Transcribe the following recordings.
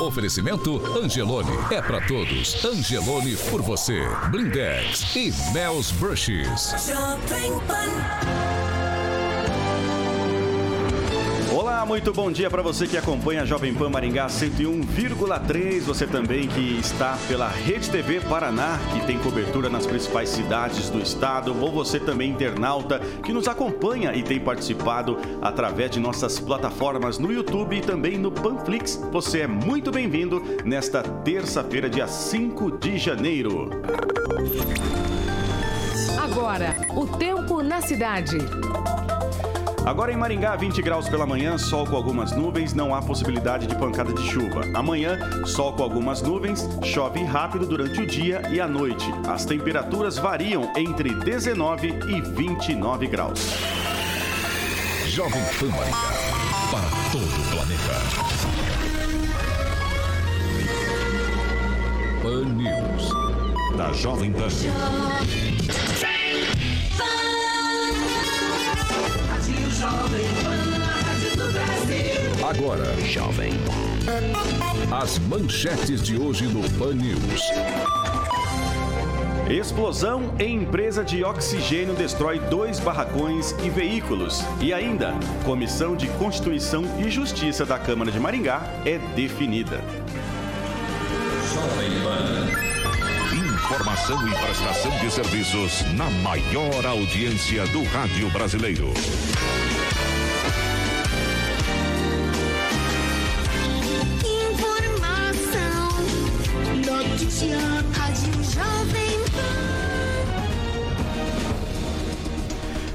Oferecimento Angelone. É para todos. Angelone por você. Blindex e Mel's Brushes. Jovem Pan. Olá, muito bom dia para você que acompanha a Jovem Pan Maringá 101,3. Você também que está pela Rede TV Paraná, que tem cobertura nas principais cidades do estado. Ou você também, internauta, que nos acompanha e tem participado através de nossas plataformas no YouTube e também no Panflix. Você é muito bem-vindo nesta terça-feira, dia 5 de janeiro. Agora, o tempo na cidade. Agora em Maringá, 20 graus pela manhã, sol com algumas nuvens, não há possibilidade de pancada de chuva. Amanhã, sol com algumas nuvens, chove rápido durante o dia e a noite. As temperaturas variam entre 19 e 29 graus. Jovem Pan Maringá, para todo o planeta. Pan News, da Jovem Pan. Agora, Jovem. As manchetes de hoje no Pan News. Explosão em empresa de oxigênio destrói dois barracões e veículos. E ainda, Comissão de Constituição e Justiça da Câmara de Maringá é definida. Jovem Pan. Informação e prestação de serviços na maior audiência do rádio brasileiro.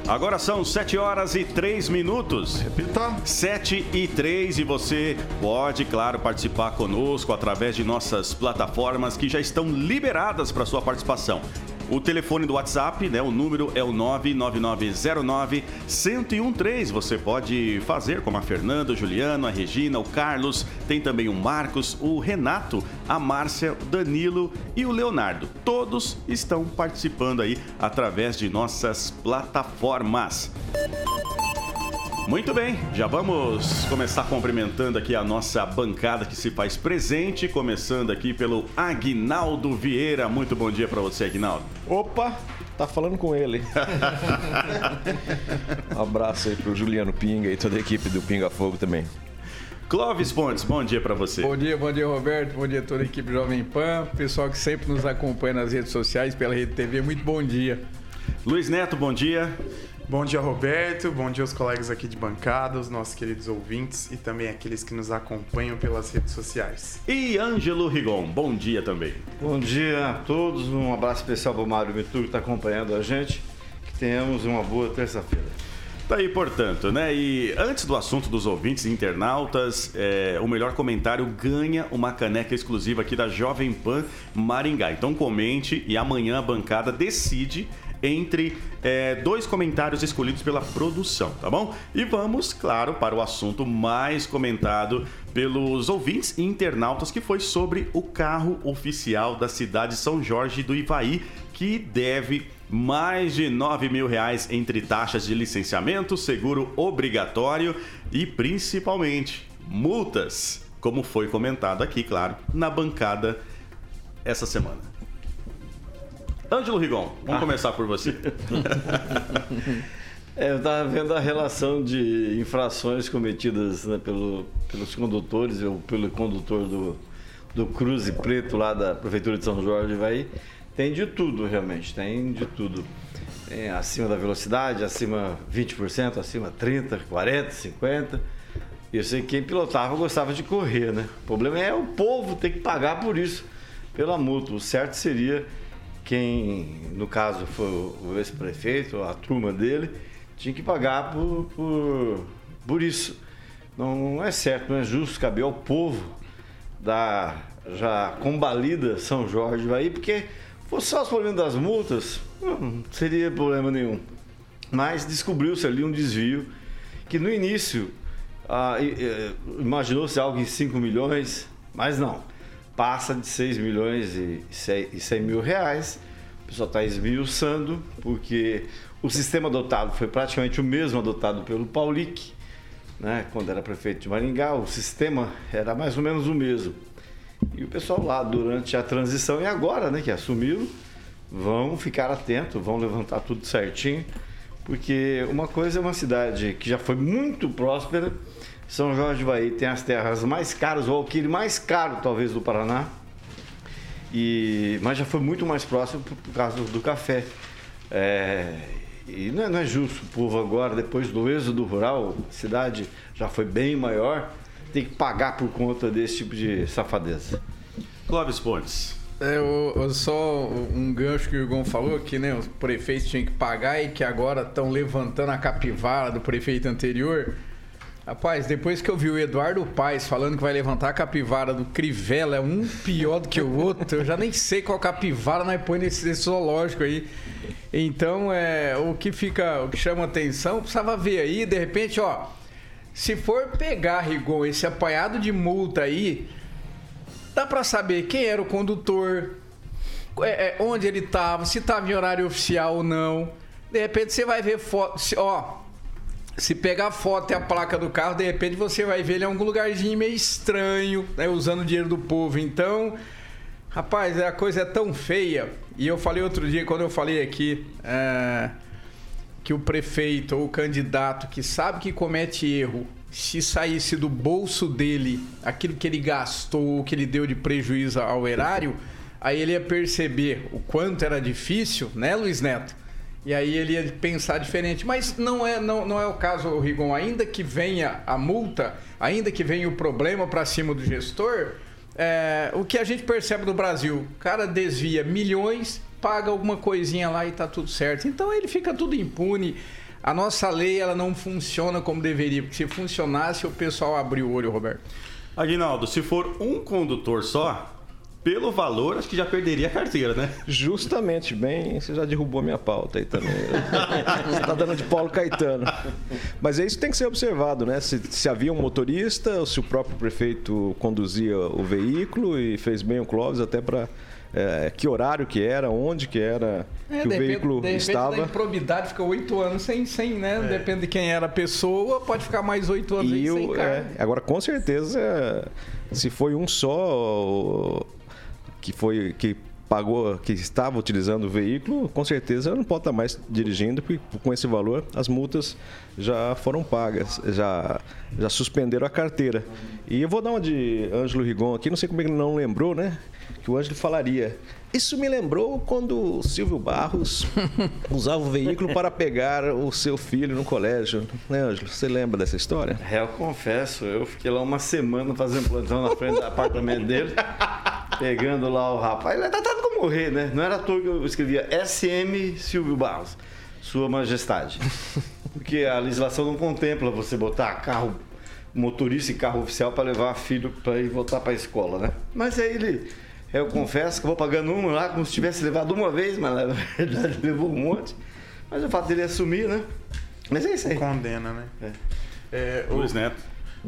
Agora são 7 horas e 3 minutos. Repita. 7 e 3 e você pode, claro, participar conosco através de nossas plataformas que já estão liberadas para sua participação. O telefone do WhatsApp, né, o número é o 99909-1013. Você pode fazer como a Fernanda, o Juliano, a Regina, o Carlos, tem também o Marcos, o Renato, a Márcia, o Danilo e o Leonardo. Todos estão participando aí através de nossas plataformas. Muito bem, já vamos começar cumprimentando aqui a nossa bancada que se faz presente, começando aqui pelo Agnaldo Vieira. Muito bom dia para você, Agnaldo. Opa, tá falando com ele. um abraço aí pro Juliano Pinga e toda a equipe do Pinga Fogo também. Clóvis Pontes, bom dia para você. Bom dia, bom dia Roberto, bom dia a toda a equipe Jovem Pan, pessoal que sempre nos acompanha nas redes sociais, pela Rede TV, muito bom dia. Luiz Neto, bom dia. Bom dia, Roberto. Bom dia aos colegas aqui de bancada, os nossos queridos ouvintes e também aqueles que nos acompanham pelas redes sociais. E Ângelo Rigon, bom dia também. Bom dia a todos. Um abraço especial para o Mário Vitor que está acompanhando a gente. Que tenhamos uma boa terça-feira. Tá aí, portanto, né? E antes do assunto dos ouvintes e internautas, é, o melhor comentário ganha uma caneca exclusiva aqui da Jovem Pan Maringá. Então comente e amanhã a bancada decide entre é, dois comentários escolhidos pela produção, tá bom? E vamos, claro, para o assunto mais comentado pelos ouvintes e internautas, que foi sobre o carro oficial da cidade de São Jorge do Ivaí, que deve mais de 9 mil reais entre taxas de licenciamento, seguro obrigatório e principalmente multas, como foi comentado aqui, claro, na bancada essa semana. Ângelo Rigon, vamos ah. começar por você. é, eu estava vendo a relação de infrações cometidas né, pelo, pelos condutores, ou pelo condutor do, do Cruze Preto lá da Prefeitura de São Jorge, vai tem de tudo realmente, tem de tudo. Tem acima da velocidade, acima 20%, acima 30%, 40%, 50%. Eu sei que quem pilotava gostava de correr, né? O problema é o povo ter que pagar por isso, pela multa. O certo seria quem, no caso, foi o ex-prefeito, a turma dele, tinha que pagar por, por, por isso. Não é certo, não é justo caber ao povo da já combalida São Jorge aí, porque fosse só os problemas das multas, não seria problema nenhum. Mas descobriu-se ali um desvio que no início ah, imaginou-se algo em 5 milhões, mas não. Passa de 6 milhões e 100 mil reais. O pessoal está esmiuçando, porque o sistema adotado foi praticamente o mesmo adotado pelo Paulic, né, quando era prefeito de Maringá. O sistema era mais ou menos o mesmo. E o pessoal lá, durante a transição e agora, né, que assumiram, vão ficar atentos, vão levantar tudo certinho, porque uma coisa é uma cidade que já foi muito próspera, São Jorge do Bahia tem as terras mais caras, o alquile mais caro talvez do Paraná, e, mas já foi muito mais próximo por, por causa do, do café. É, e não é, não é, justo o povo agora, depois do êxodo rural, a cidade já foi bem maior, tem que pagar por conta desse tipo de safadeza. Clóvis Pontes. É, o, só um gancho que o Igor falou que né, os prefeitos tinham que pagar e que agora estão levantando a capivara do prefeito anterior. Rapaz, depois que eu vi o Eduardo Paes falando que vai levantar a capivara do Crivella, é um pior do que o outro, eu já nem sei qual capivara nós põe nesse, nesse zoológico aí. Então, é, o que fica, o que chama atenção, precisava ver aí, de repente, ó, se for pegar, Rigon, esse apanhado de multa aí, dá para saber quem era o condutor, é, é, onde ele estava, se estava em horário oficial ou não. De repente você vai ver foto, ó, se pegar a foto e a placa do carro, de repente você vai ver ele em algum lugarzinho meio estranho, né, usando o dinheiro do povo. Então, rapaz, a coisa é tão feia. E eu falei outro dia, quando eu falei aqui, é, que o prefeito ou o candidato que sabe que comete erro, se saísse do bolso dele aquilo que ele gastou, que ele deu de prejuízo ao erário, aí ele ia perceber o quanto era difícil, né, Luiz Neto? E aí ele ia pensar diferente. Mas não é, não, não é o caso, Rigon. Ainda que venha a multa, ainda que venha o problema para cima do gestor, é, o que a gente percebe no Brasil, o cara desvia milhões paga alguma coisinha lá e tá tudo certo. Então ele fica tudo impune. A nossa lei ela não funciona como deveria, porque se funcionasse o pessoal abriu o olho, Roberto. Aguinaldo, se for um condutor só, pelo valor, acho que já perderia a carteira, né? Justamente, bem, você já derrubou minha pauta aí também. você está dando de Paulo Caetano. Mas é isso que tem que ser observado, né? Se, se havia um motorista, se o próprio prefeito conduzia o veículo e fez bem o Clóvis até para é, que horário que era, onde que era é, que o veículo de estava. Da improbidade fica oito anos sem, sem né? É. Depende de quem era a pessoa, pode ficar mais oito anos e sem é, Agora, com certeza, se foi um só que foi que pagou, que estava utilizando o veículo, com certeza não pode estar mais dirigindo, porque com esse valor as multas já foram pagas, já, já suspenderam a carteira. E eu vou dar uma de Ângelo Rigon aqui, não sei como ele não lembrou, né? que o Ângelo falaria. Isso me lembrou quando o Silvio Barros usava o veículo para pegar o seu filho no colégio. Né, Ângelo? Você lembra dessa história? É, eu confesso, eu fiquei lá uma semana fazendo plantão na frente do apartamento dele, pegando lá o rapaz. Ele é tratado como rei, né? Não era à toa que eu escrevia SM Silvio Barros, Sua Majestade. Porque a legislação não contempla você botar carro motorista e carro oficial para levar filho para ir voltar para a escola, né? Mas aí ele eu confesso que vou pagando um lá como se tivesse levado uma vez, mas na verdade levou um monte. Mas o fato dele assumir, né? Mas é isso aí. Condena, né? É. É, o, Luiz Neto.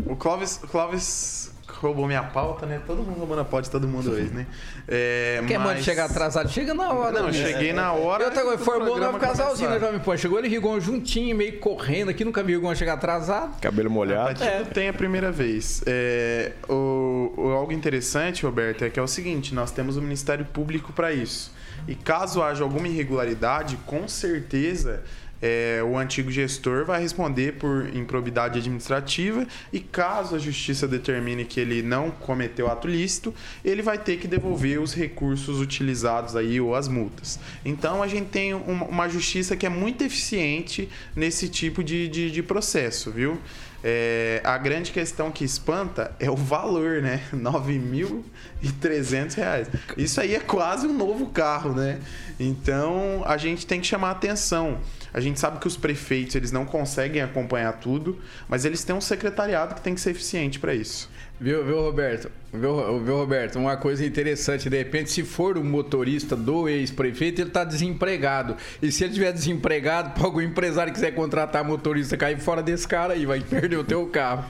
O Clóvis, Clóvis roubou minha pauta, né? Todo mundo roubando a pauta de todo mundo hoje, né? É, Quem mas... manda chegar atrasado? Chega na hora. Não, né? cheguei na hora. Eu tava, formou um casalzinho, né, Jovem Pan? Chegou ele Rigon juntinho, meio correndo aqui, nunca vi o Rigon chegar atrasado. Cabelo molhado. É, tem a primeira vez. É, o, o, algo interessante, Roberto, é que é o seguinte: nós temos o Ministério Público para isso. E caso haja alguma irregularidade, com certeza é, o antigo gestor vai responder por improbidade administrativa e caso a justiça determine que ele não cometeu ato lícito, ele vai ter que devolver os recursos utilizados aí ou as multas. Então a gente tem uma, justiça que é muito eficiente nesse tipo de, de, de processo, viu? É, a grande questão que espanta é o valor, né? R$ 9.300. Isso aí é quase um novo carro, né? Então a gente tem que chamar atenção. A gente sabe que os prefeitos eles não conseguem acompanhar tudo, mas eles têm um secretariado que tem que ser eficiente para isso. Viu, viu, Roberto? Viu, viu, Roberto? Uma coisa interessante, de repente, se for o motorista do ex-prefeito, ele está desempregado. E se ele estiver desempregado, para algum empresário quiser contratar motorista, cair fora desse cara aí, vai perder o teu carro.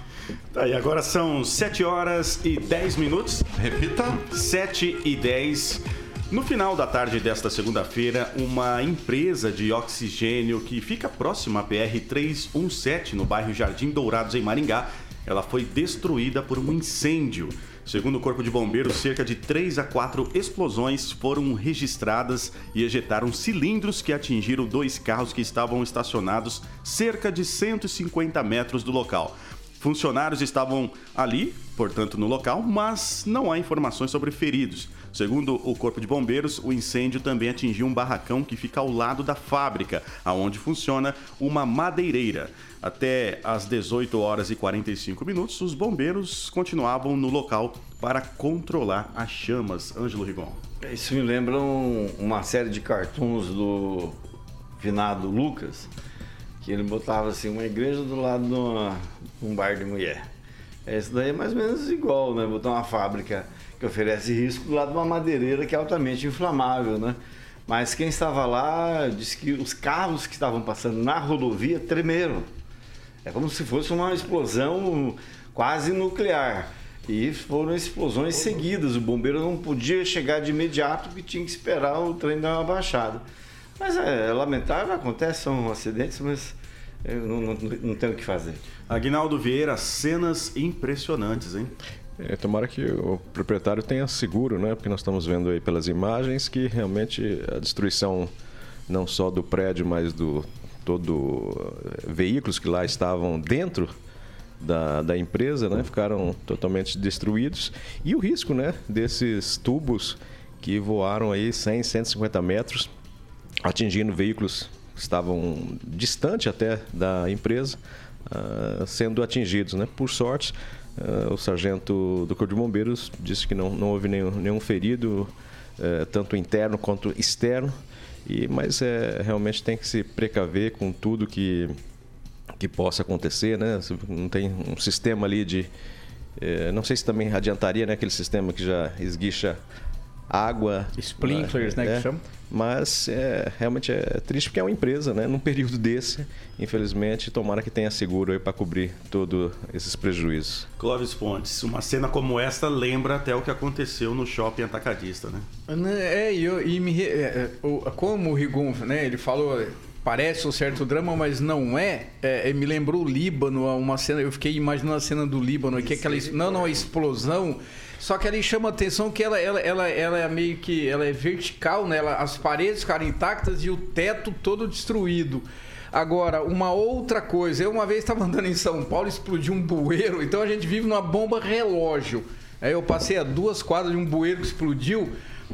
Tá, e agora são 7 horas e 10 minutos. Repita. 7 e 10 no final da tarde desta segunda-feira, uma empresa de oxigênio que fica próxima à PR-317, no bairro Jardim Dourados, em Maringá, ela foi destruída por um incêndio. Segundo o Corpo de Bombeiros, cerca de 3 a 4 explosões foram registradas e ejetaram cilindros que atingiram dois carros que estavam estacionados cerca de 150 metros do local. Funcionários estavam ali, portanto, no local, mas não há informações sobre feridos. Segundo o Corpo de Bombeiros, o incêndio também atingiu um barracão que fica ao lado da fábrica, aonde funciona uma madeireira. Até às 18 horas e 45 minutos, os bombeiros continuavam no local para controlar as chamas. Ângelo Rigon. Isso me lembra um, uma série de cartoons do finado Lucas, que ele botava assim uma igreja do lado de, uma, um bar de mulher. Esse daí é mais ou menos igual, né? Botar uma fábrica que oferece risco do lado de uma madeireira que é altamente inflamável, né? Mas quem estava lá disse que os carros que estavam passando na rodovia tremeram. É como se fosse uma explosão quase nuclear. E foram explosões seguidas. O bombeiro não podia chegar de imediato, porque tinha que esperar o trem dar uma baixada. Mas é, é lamentável, acontece, são acidentes, mas não, não, não tem o que fazer. Aguinaldo Vieira, cenas impressionantes, hein? É, tomara que o proprietário tenha seguro, né? Porque nós estamos vendo aí pelas imagens que realmente a destruição não só do prédio, mas do todo eh, veículos que lá estavam dentro da, da empresa, né? Ficaram totalmente destruídos e o risco, né? Desses tubos que voaram aí 100, 150 metros, atingindo veículos que estavam distante até da empresa, uh, sendo atingidos, né? Por sorte, Uh, o sargento do Corpo de Bombeiros disse que não, não houve nenhum, nenhum ferido, uh, tanto interno quanto externo, e, mas é, realmente tem que se precaver com tudo que, que possa acontecer, né? Não tem um sistema ali de. Uh, não sei se também adiantaria né, aquele sistema que já esguicha água. Sprinklers, né? É, que chama. Mas é, realmente é triste porque é uma empresa, né? Num período desse, infelizmente, tomara que tenha seguro aí para cobrir todos esses prejuízos. Clóvis Pontes, uma cena como esta lembra até o que aconteceu no shopping atacadista, né? É, e, eu, e me, é, como o Rigon, né? Ele falou parece um certo drama, mas não é. é, me lembrou o Líbano, uma cena. Eu fiquei imaginando a cena do Líbano, que é aquela. Não, não, a explosão só que ali chama atenção que ela, ela, ela, ela é meio que ela é vertical, né? Ela, as paredes ficaram intactas e o teto todo destruído. Agora, uma outra coisa, eu uma vez estava andando em São Paulo, explodiu um bueiro, então a gente vive numa bomba relógio. Aí eu passei a duas quadras de um bueiro que explodiu.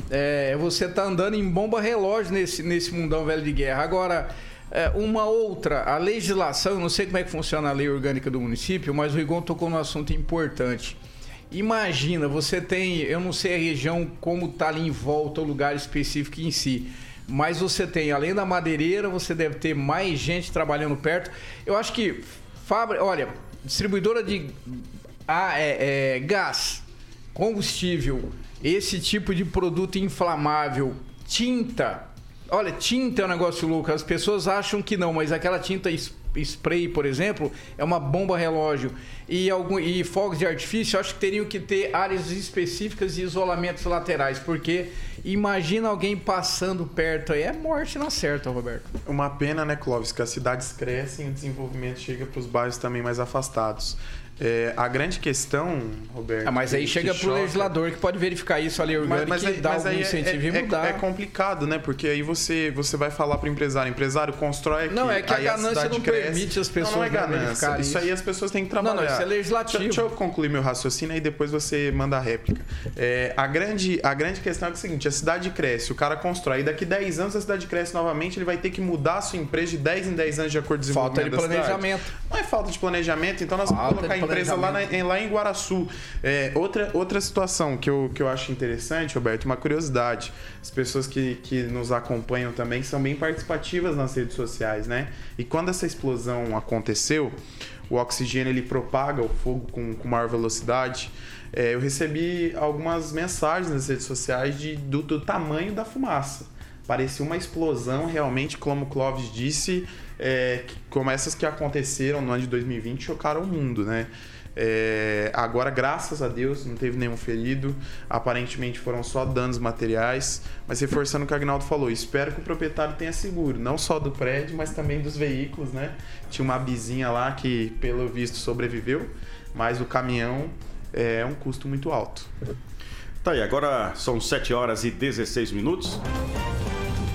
É, você está andando em bomba relógio nesse, nesse mundão velho de guerra. Agora, é, uma outra, a legislação, eu não sei como é que funciona a lei orgânica do município, mas o Rigon tocou num assunto importante. Imagina, você tem, eu não sei a região como tá ali em volta, o lugar específico em si, mas você tem, além da madeireira, você deve ter mais gente trabalhando perto. Eu acho que, fábrica, olha, distribuidora de ah, é, é, gás, combustível, esse tipo de produto inflamável, tinta. Olha, tinta é um negócio louco. As pessoas acham que não, mas aquela tinta spray, por exemplo, é uma bomba relógio. E, algum, e fogos de artifício, acho que teriam que ter áreas específicas de isolamentos laterais, porque Imagina alguém passando perto aí. É morte na certa, Roberto. Uma pena, né, Clóvis, que as cidades crescem e o desenvolvimento chega para os bairros também mais afastados. É, a grande questão, Roberto. Ah, mas aí chega pro choca- legislador que pode verificar isso ali orgânico mas, mas, e aí- dar mas algum é- incentivo é, e mudar. É, é complicado, né? Porque aí você, você vai falar pro empresário, empresário constrói aqui. Não, é que a ganância cidade não cresce. permite as pessoas Não, não é não ganância. verificarem Isso aí as pessoas têm que Não, trabalhar. não, isso é legislativo. Deixa, deixa eu concluir meu raciocínio e depois você manda a réplica. É, a, grande, a grande questão é o seguinte: a cidade cresce, o cara constrói, e daqui 10 anos a cidade cresce novamente, ele vai ter que mudar a sua empresa de 10 em 10 anos de acordo com o Falta de da cidade. planejamento. Não é falta de planejamento, então nós vamos Falta colocar a empresa lá, na- planejamento. em, lá em Guaraçu. É, outra, outra situação que eu, que eu acho interessante, Roberto, uma curiosidade. As pessoas que, que nos acompanham também são bem participativas nas redes sociais, né? E quando essa explosão aconteceu, o oxigênio ele propaga o fogo com, com maior velocidade. É, eu recebi algumas mensagens nas redes sociais de, do, do tamanho da fumaça. Parecia uma explosão, realmente, como o Clóvis disse, é, como essas que aconteceram no ano de 2020 chocaram o mundo, né? É, agora, graças a Deus, não teve nenhum ferido. Aparentemente foram só danos materiais. Mas reforçando o que o Agnaldo falou, espero que o proprietário tenha seguro, não só do prédio, mas também dos veículos, né? Tinha uma bizinha lá que, pelo visto, sobreviveu, mas o caminhão é um custo muito alto. Tá aí, agora são 7 horas e 16 minutos.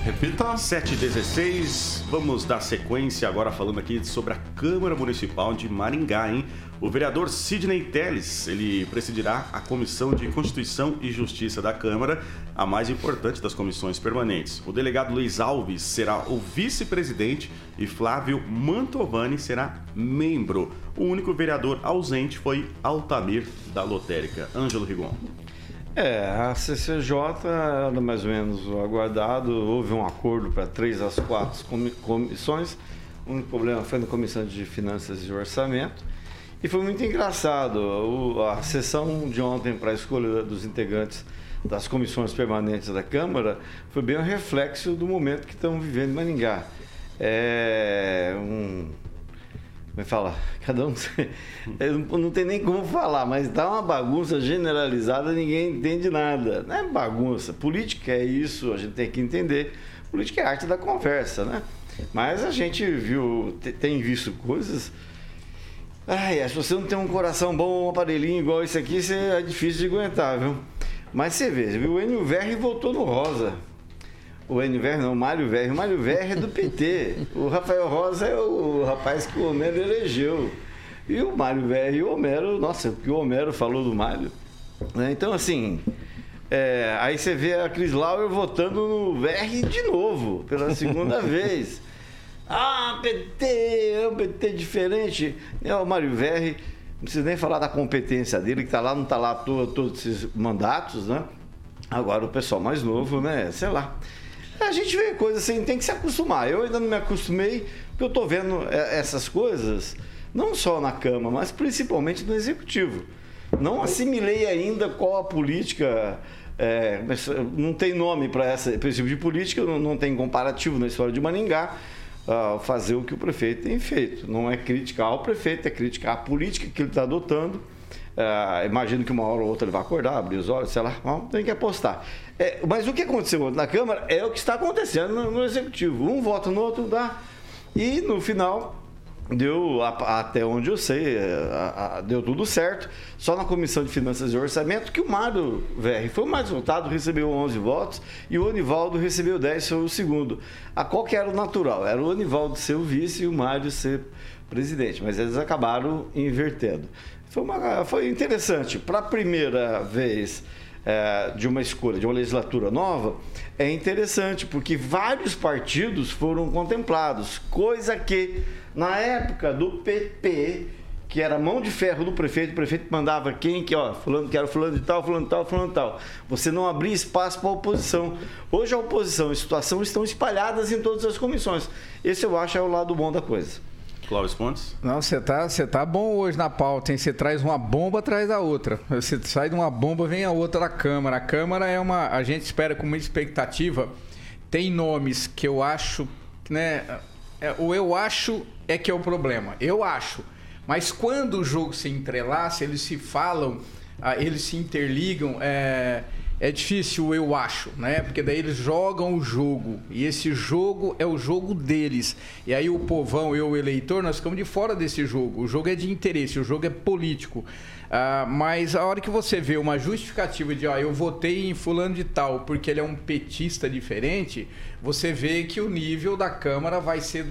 Repita. 7 e 16 vamos dar sequência agora falando aqui sobre a Câmara Municipal de Maringá, hein? O vereador Sidney Teles, ele presidirá a Comissão de Constituição e Justiça da Câmara, a mais importante das comissões permanentes. O delegado Luiz Alves será o vice-presidente e Flávio Mantovani será membro. O único vereador ausente foi Altamir da Lotérica. Ângelo Rigon. É, a CCJ era mais ou menos aguardado. Houve um acordo para três às quatro comi- comissões. O único problema foi na Comissão de Finanças e Orçamento. E foi muito engraçado. A sessão de ontem para a escolha dos integrantes das comissões permanentes da Câmara foi bem um reflexo do momento que estamos vivendo em Maringá. É um como é que fala? Cada um. Não, tem nem como falar, mas tá uma bagunça generalizada, ninguém entende nada. Não é bagunça. Política é isso, a gente tem que entender. Política é a arte da conversa, né? Mas a gente viu, te- tem visto coisas. Ai, se você não tem um coração bom, um aparelhinho igual esse aqui, você é difícil de aguentar, viu? Mas você vê, viu? o Enio Verri voltou no rosa. O Enio Verri não, o Mário Verri. O Mário Verri é do PT. O Rafael Rosa é o rapaz que o Homero elegeu. E o Mário Verri e o Homero, nossa, o que o Homero falou do Mário. né? Então, assim, é, aí você vê a Cris Lauer votando no Verri de novo, pela segunda vez. Ah, PT, é um PT diferente. É o Mário Verri, não precisa nem falar da competência dele, que está lá, não está lá à todos esses mandatos, né? Agora o pessoal mais novo, né? Sei lá. A gente vê coisas assim, tem que se acostumar. Eu ainda não me acostumei, porque eu estou vendo é, essas coisas, não só na Câmara, mas principalmente no Executivo. Não assimilei ainda qual a política. é, não tem nome para esse tipo de política, não, não tem comparativo na história de Maringá. Ah, fazer o que o prefeito tem feito. Não é criticar o prefeito, é criticar a política que ele está adotando. Ah, imagino que uma hora ou outra ele vai acordar, abrir os olhos, sei lá, vamos, tem que apostar. É, mas o que aconteceu na Câmara é o que está acontecendo no, no Executivo. Um vota no outro, dá. E no final, deu, até onde eu sei, é, deu tudo certo. Só na Comissão de Finanças e Orçamento que o Mário Verri foi o mais votado, recebeu 11 votos, e o Onivaldo recebeu 10, foi o segundo. A qual que era o natural? Era o Onivaldo ser o vice e o Mário ser presidente, mas eles acabaram invertendo. Foi, uma, foi interessante. Para a primeira vez é, de uma escolha, de uma legislatura nova, é interessante, porque vários partidos foram contemplados, coisa que na época do PP, que era mão de ferro do prefeito, o prefeito mandava quem que, ó, fulano, quero fulano de tal, fulano de tal, fulano de tal. Você não abria espaço para a oposição. Hoje a oposição e a situação estão espalhadas em todas as comissões. Esse eu acho é o lado bom da coisa. Clóvis Pontes. Não, você tá, você tá bom hoje na pauta, hein? Você traz uma bomba atrás da outra. Você sai de uma bomba, vem a outra da Câmara. A Câmara é uma. A gente espera com muita expectativa. Tem nomes que eu acho, né? É, o eu acho é que é o problema. Eu acho. Mas quando o jogo se entrelaça, eles se falam, ah, eles se interligam. é, é difícil, eu acho, né? Porque daí eles jogam o jogo. E esse jogo é o jogo deles. E aí o povão, eu, o eleitor, nós ficamos de fora desse jogo. O jogo é de interesse, o jogo é político. Ah, mas a hora que você vê uma justificativa de, ó, eu votei em fulano de tal porque ele é um petista diferente, você vê que o nível da Câmara vai ser.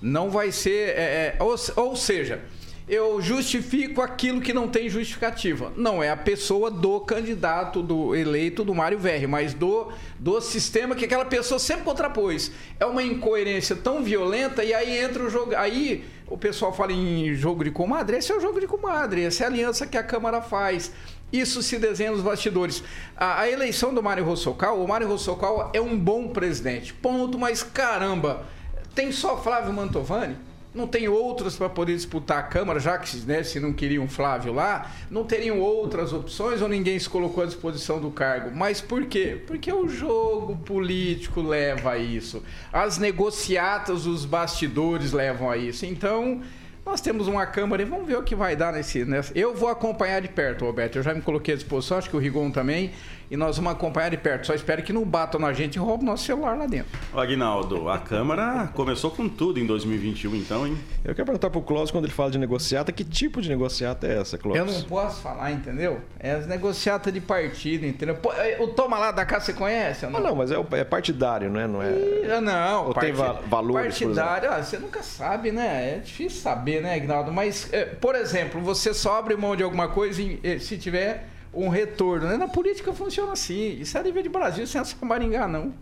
Não vai ser. é, é, ou, ou seja eu justifico aquilo que não tem justificativa. Não é a pessoa do candidato, do eleito do Mário Verri, mas do, do sistema que aquela pessoa sempre contrapôs. É uma incoerência tão violenta e aí entra o jogo. Aí o pessoal fala em jogo de comadre. Esse é o jogo de comadre, essa é a aliança que a Câmara faz. Isso se desenha nos bastidores. A, a eleição do Mário Rossocal, o Mário Rossocal é um bom presidente. Ponto, mas caramba, tem só Flávio Mantovani? Não tem outras para poder disputar a Câmara, já que né, se não queriam Flávio lá, não teriam outras opções ou ninguém se colocou à disposição do cargo. Mas por quê? Porque o jogo político leva a isso. As negociatas, os bastidores levam a isso. Então, nós temos uma Câmara e vamos ver o que vai dar nesse. Nessa... Eu vou acompanhar de perto, Roberto. Eu já me coloquei à disposição, acho que o Rigon também e nós vamos acompanhar de perto. Só espero que não batam na gente e roubem nosso celular lá dentro. Aguinaldo, a Câmara começou com tudo em 2021, então, hein? Eu quero perguntar pro Clóvis, quando ele fala de negociata, que tipo de negociata é essa, Clóvis? Eu não posso falar, entendeu? É as negociatas de partido, entendeu? Pô, é, o Toma lá da casa você conhece? Ou não? Ah, não, mas é, é partidário, né? Não é. E, não, ou tem va valores. Partidário, ah, você nunca sabe, né? É difícil saber, né, Aguinaldo? Mas, é, por exemplo, você sobre mão de alguma coisa e, se tiver um retorno. Né? Na política funciona assim. Isso é nível de Brasil, sem essa Maringá, não.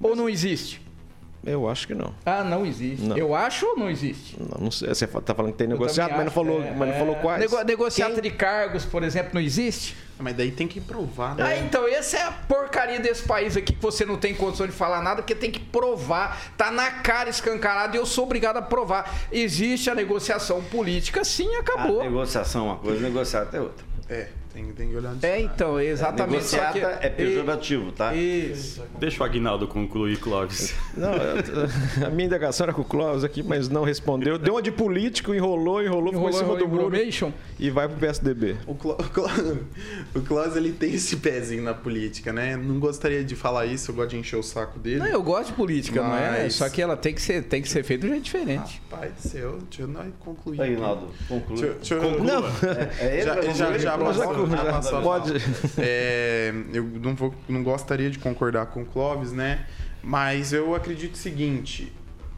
Ou não existe? Eu acho que não. Ah, não existe. Não. Eu acho ou não existe? Não, não sei. Você está falando que tem negociado, mas não falou, é, mas não falou quais. Nego, negociata Quem? de cargos, por exemplo, não existe? Mas daí tem que provar, né? Ah, então, essa é a porcaria desse país aqui que você não tem condição de falar nada, porque tem que provar. Tá na cara escancarado e eu sou obrigado a provar. Existe a negociação política, sim, acabou. A negociação é uma coisa, negociar é outra. É. Tem, tem que olhar É, então, exatamente. Negociata que... é pejorativo, tá? Isso. Deixa o Agnaldo concluir, Clóvis. Não, a minha indagação era com o Clóvis aqui, mas não respondeu. Deu uma de político, enrolou, enrolou, enrolou ficou em cima do muro e vai pro PSDB. O, Cló... o Clóvis, ele tem esse pezinho na política, né? Não gostaria de falar isso, eu gosto de encher o saco dele. Não, eu gosto de política, mas... não é? Só que ela tem que ser, tem que ser feita de um jeito diferente. Rapaz do céu, deixa eu concluir. Aguinaldo, conclui. Deixa, deixa eu... Não, é, é já, já, já, já, já, pode. É, eu não, vou, não gostaria de concordar com o Clóvis, né? Mas eu acredito o seguinte: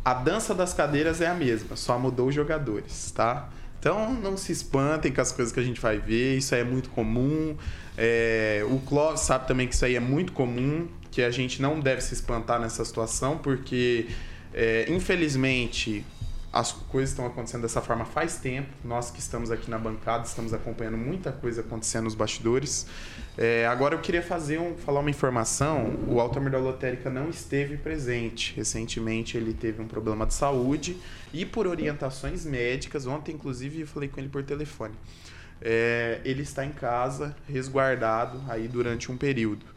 a dança das cadeiras é a mesma, só mudou os jogadores, tá? Então não se espantem com as coisas que a gente vai ver, isso aí é muito comum. É, o Clóvis sabe também que isso aí é muito comum, que a gente não deve se espantar nessa situação, porque é, infelizmente as coisas estão acontecendo dessa forma faz tempo. Nós que estamos aqui na bancada estamos acompanhando muita coisa acontecendo nos bastidores. É, agora eu queria fazer um, falar uma informação. O Altamir da Lotérica não esteve presente. Recentemente ele teve um problema de saúde e por orientações médicas, ontem inclusive eu falei com ele por telefone. É, ele está em casa, resguardado aí durante um período.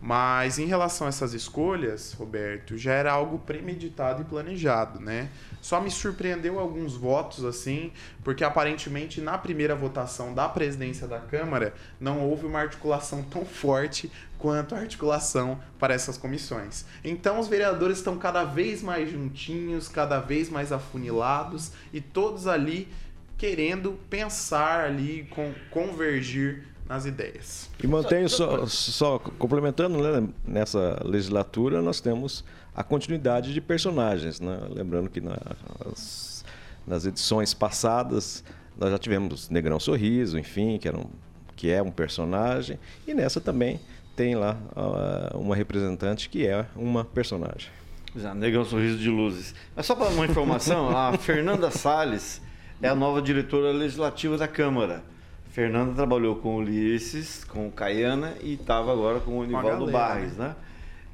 Mas em relação a essas escolhas, Roberto, já era algo premeditado e planejado, né? Só me surpreendeu alguns votos assim, porque aparentemente na primeira votação da presidência da Câmara não houve uma articulação tão forte quanto a articulação para essas comissões. Então os vereadores estão cada vez mais juntinhos, cada vez mais afunilados e todos ali querendo pensar ali, com, convergir nas ideias. E mantenho só, só complementando, né, nessa legislatura nós temos a continuidade de personagens. Né? Lembrando que nas, nas edições passadas nós já tivemos Negrão Sorriso, enfim, que, era um, que é um personagem, e nessa também tem lá uh, uma representante que é uma personagem. Já, Negrão Sorriso de Luzes. Mas só para uma informação, a Fernanda Salles é a nova diretora legislativa da Câmara. Fernanda trabalhou com o Ulisses, com o Caiana e estava agora com o Nivaldo Barres, né?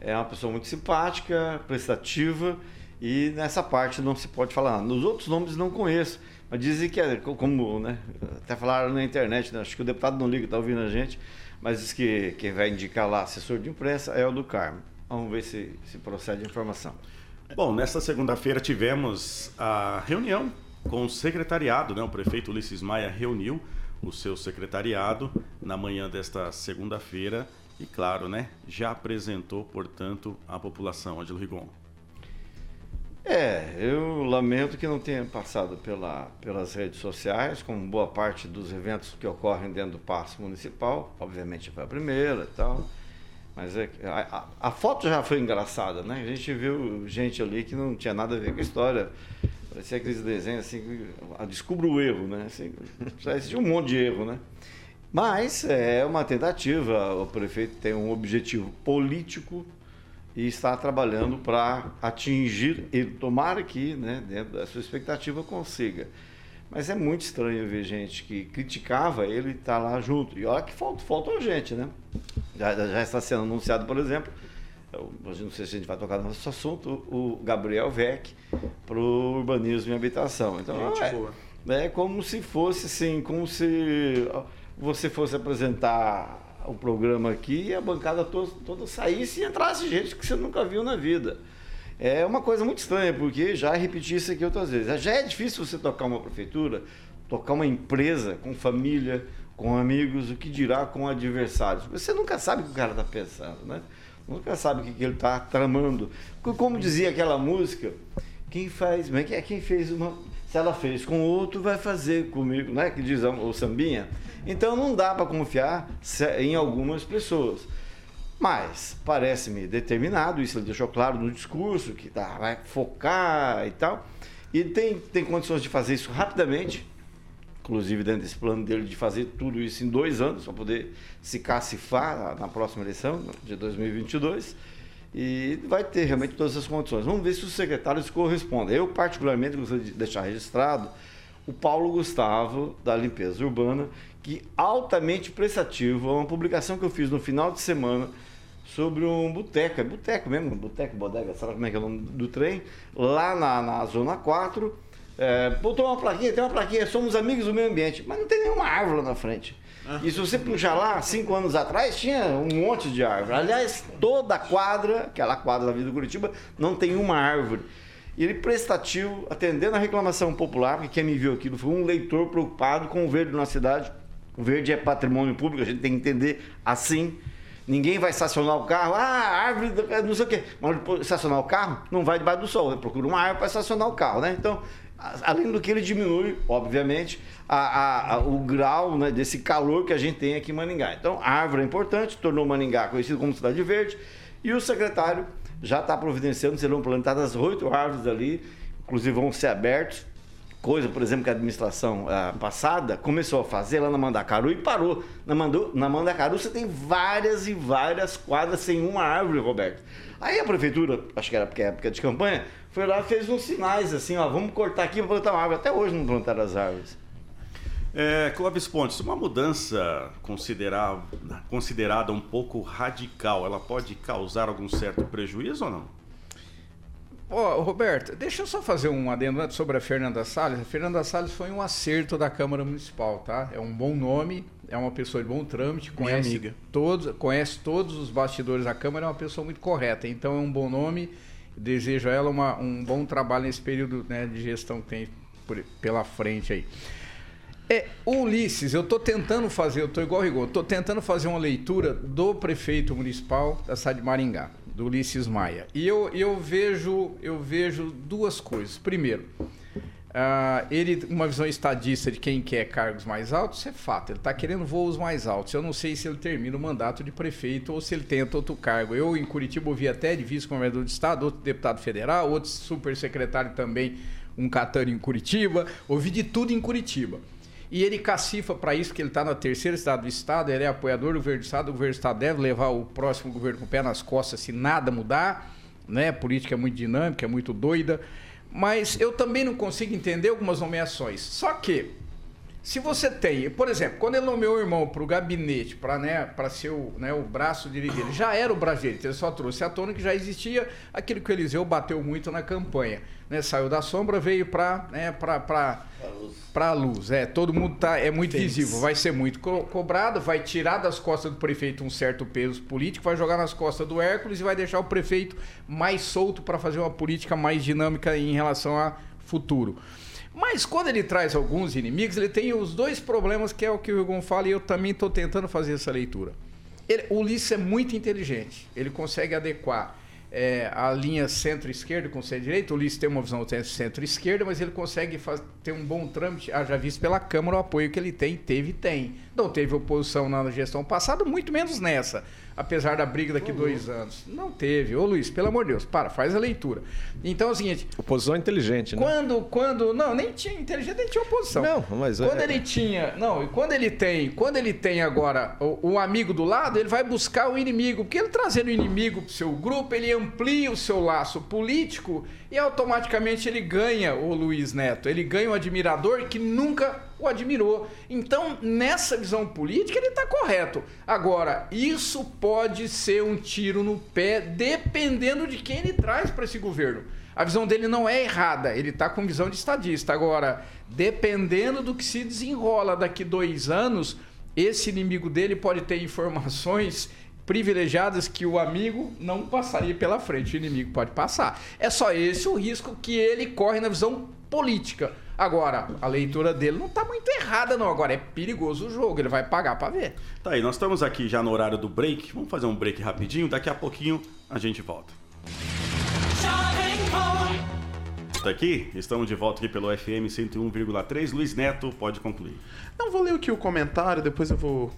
É uma pessoa muito simpática, prestativa e nessa parte não se pode falar. Nos outros nomes não conheço, mas dizem que é como, né? Até falaram na internet, né? acho que o deputado não liga, está ouvindo a gente, mas diz que quem vai indicar lá assessor de imprensa é o do Carmo. Vamos ver se, se procede a informação. Bom, nesta segunda-feira tivemos a reunião com o secretariado, né? O prefeito Ulisses Maia reuniu o seu secretariado na manhã desta segunda-feira e, claro, né, já apresentou, portanto, à população, Angelo Rigon. É, eu lamento que não tenha passado pela, pelas redes sociais, como boa parte dos eventos que ocorrem dentro do Paço Municipal. Obviamente foi a primeira e tal. Mas é, a, a, foto já foi engraçada, né? A gente viu gente ali que não tinha nada a ver com a história. Parecia aqueles desenhos assim, descubra o erro, né? Assim, existia um monte de erro, né? Mas é uma tentativa, o prefeito tem um objetivo político e está trabalhando para atingir, ele tomara que, né, dentro da sua expectativa, consiga. Mas é muito estranho ver gente que criticava ele estar tá lá junto. E olha que falta, gente, né? Já, já está sendo anunciado, por exemplo, eu, não sei se a gente vai tocar nesse assunto, o Gabriel Vec para o urbanismo e habitação. Então, é, é como se fosse assim, como se você fosse apresentar o programa aqui e a bancada toda, toda saísse e entrasse gente que você nunca viu na vida. É uma coisa muito estranha, porque já repeti isso aqui outras vezes. Já é difícil você tocar uma prefeitura, tocar uma empresa com família, com amigos, o que dirá com adversários. Você nunca sabe o que o cara está pensando, né? Nunca sabe o que ele está tramando. Como dizia aquela música, quem faz, é quem fez uma se ela fez com outro, vai fazer comigo, né? Que diz o sambinha. Então não dá para confiar em algumas pessoas. Mas parece-me determinado, isso ele deixou claro no discurso, que tá, vai focar e tal. E tem, tem condições de fazer isso rapidamente, inclusive dentro desse plano dele de fazer tudo isso em dois anos, para poder se cacifar na, próxima eleição de 2022 e vai ter realmente todas as condições. Vamos ver se os secretários correspondem. Eu, particularmente, gostaria de deixar registrado o Paulo Gustavo, da Limpeza Urbana, que altamente prestativo, uma publicação que eu fiz no final de semana sobre um boteco, é boteco mesmo, boteco, bodega, sabe como é que é o nome do trem, lá na, na Zona 4, é, botou uma plaquinha, tem uma plaquinha, somos amigos do meio ambiente, mas não tem nenhuma árvore lá na frente. E se você puxar lá, cinco anos atrás, tinha um monte de árvore. Aliás, toda a quadra, aquela quadra da Vida do Curitiba, não tem uma árvore. E ele prestativo, atendendo a reclamação popular, porque quem me viu aquilo foi um leitor preocupado com o verde na cidade. O verde é patrimônio público, a gente tem que entender assim. Ninguém vai estacionar o carro, ah, árvore, não sei o quê. Mas estacionar o carro não vai debaixo do sol, procura uma árvore para estacionar o carro, né? Então, além do que ele diminui, obviamente, a, a, a, o grau né, desse calor que a gente tem aqui em Maningá. Então, a árvore é importante, tornou Maningá conhecido como cidade verde, e o secretário já está providenciando, serão plantadas oito árvores ali, inclusive vão ser abertos, coisa, por exemplo, que a administração uh, passada começou a fazer lá na Mandacaru e parou. Na, Mandu, na Mandacaru você tem várias e várias quadras sem uma árvore, Roberto. Aí a prefeitura, acho que era porque é época de campanha, foi lá e fez uns sinais assim, ó, vamos cortar aqui para plantar uma árvore. Até hoje não plantaram as árvores. É, Clóvis Pontes, uma mudança considerada, considerada um pouco radical, ela pode causar algum certo prejuízo ou não? Ó, oh, Roberto, deixa eu só fazer um adendo sobre a Fernanda Salles. A Fernanda Salles foi um acerto da Câmara Municipal, tá? É um bom nome, é uma pessoa de bom trâmite, conhece amiga. todos, conhece todos os bastidores da Câmara, é uma pessoa muito correta. Então é um bom nome. Desejo a ela uma, um bom trabalho nesse período né, de gestão que tem por, pela frente aí. É, Ulisses, eu estou tentando fazer, eu estou igual Rigor, estou tentando fazer uma leitura do prefeito municipal da cidade de Maringá, do Ulisses Maia. E eu, eu, vejo, eu vejo duas coisas. Primeiro, uh, ele, uma visão estadista de quem quer cargos mais altos, é fato. Ele está querendo voos mais altos. Eu não sei se ele termina o mandato de prefeito ou se ele tenta outro cargo. Eu, em Curitiba, ouvi até de vice-governador de estado, outro deputado federal, outro super-secretário também, um catano em Curitiba. Ouvi de tudo em Curitiba. E ele cacifa para isso, que ele está na terceira cidade do Estado, ele é apoiador do governo do Estado, o governo do Estado deve levar o próximo governo com o pé nas costas se nada mudar, né? A política é muito dinâmica, é muito doida. Mas eu também não consigo entender algumas nomeações. Só que, se você tem, por exemplo, quando ele nomeou o irmão para o gabinete, para né, ser o, né, o braço direito dele, já era o braço direito, ele só trouxe à tona que já existia aquilo que o Eliseu bateu muito na campanha né, saiu da sombra, veio para né, para a luz. É, todo mundo tá, é muito Fez. visível, vai ser muito co cobrado, vai tirar das costas do prefeito um certo peso político, vai jogar nas costas do Hércules e vai deixar o prefeito mais solto para fazer uma política mais dinâmica em relação a futuro. Mas quando ele traz alguns inimigos, ele tem os dois problemas que é o que o Hugon fala e eu também estou tentando fazer essa leitura. Ele, o Ulisses é muito inteligente. Ele consegue adequar é, a linha centro-esquerda com centro-direita. O Ulisses tem uma visão centro-esquerda, mas ele consegue faz, ter um bom trâmite. já visto pela Câmara o apoio que ele tem, teve e tem. Não teve oposição na gestão passada, muito menos nessa apesar da briga daqui dois anos. Não teve. Ô Luiz, pelo amor de Deus, para, faz a leitura. Então é o seguinte. Oposição inteligente, né? Quando, quando. Não, nem tinha inteligente, nem tinha oposição. Não, mas. Quando é... ele tinha. Não, e quando ele tem. Quando ele tem agora o, o, amigo do lado, ele vai buscar o inimigo. Porque ele trazendo o inimigo pro seu grupo, ele amplia o seu laço político e automaticamente ele ganha o Luiz Neto. Ele ganha um admirador que nunca o admirou. Então, nessa visão política, ele está correto. Agora, isso pode ser um tiro no pé, dependendo de quem ele traz para esse governo. A visão dele não é errada, ele está com visão de estadista. Agora, dependendo do que se desenrola daqui dois anos, esse inimigo dele pode ter informações privilegiadas que o amigo não passaria pela frente, o inimigo pode passar. É só esse o risco que ele corre na visão política. Agora, a leitura dele não está muito errada, não. Agora, é perigoso o jogo, ele vai pagar para ver. Tá aí, nós estamos aqui já no horário do break. Vamos fazer um break rapidinho, daqui a pouquinho a gente volta. Aqui, estamos de volta aqui pelo FM 101,3. Luiz Neto, pode concluir. Não, vou ler aqui o comentário, depois eu vou,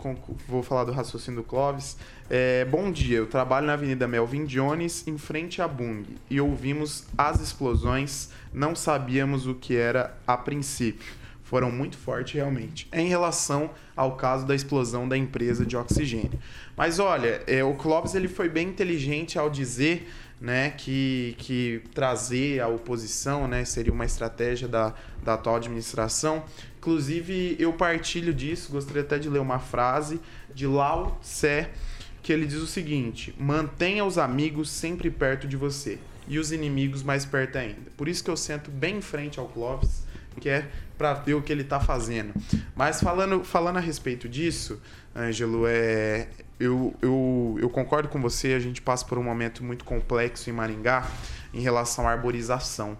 vou falar do raciocínio do Clóvis. É, bom dia, eu trabalho na Avenida Melvin Jones, em frente à Bung, e ouvimos as explosões, não sabíamos o que era a princípio. Foram muito fortes realmente. Em relação ao caso da explosão da empresa de oxigênio. Mas olha, é, o Clóvis ele foi bem inteligente ao dizer né, que, que trazer a oposição né, seria uma estratégia da, da atual administração. Inclusive, eu partilho disso, gostaria até de ler uma frase de Lao Tse, que ele diz o seguinte: mantenha os amigos sempre perto de você e os inimigos mais perto ainda. Por isso que eu sento bem em frente ao Clóvis, que é para ver o que ele está fazendo. Mas falando, falando a respeito disso, Ângelo, é, eu, eu, eu concordo com você, a gente passa por um momento muito complexo em Maringá em relação à arborização.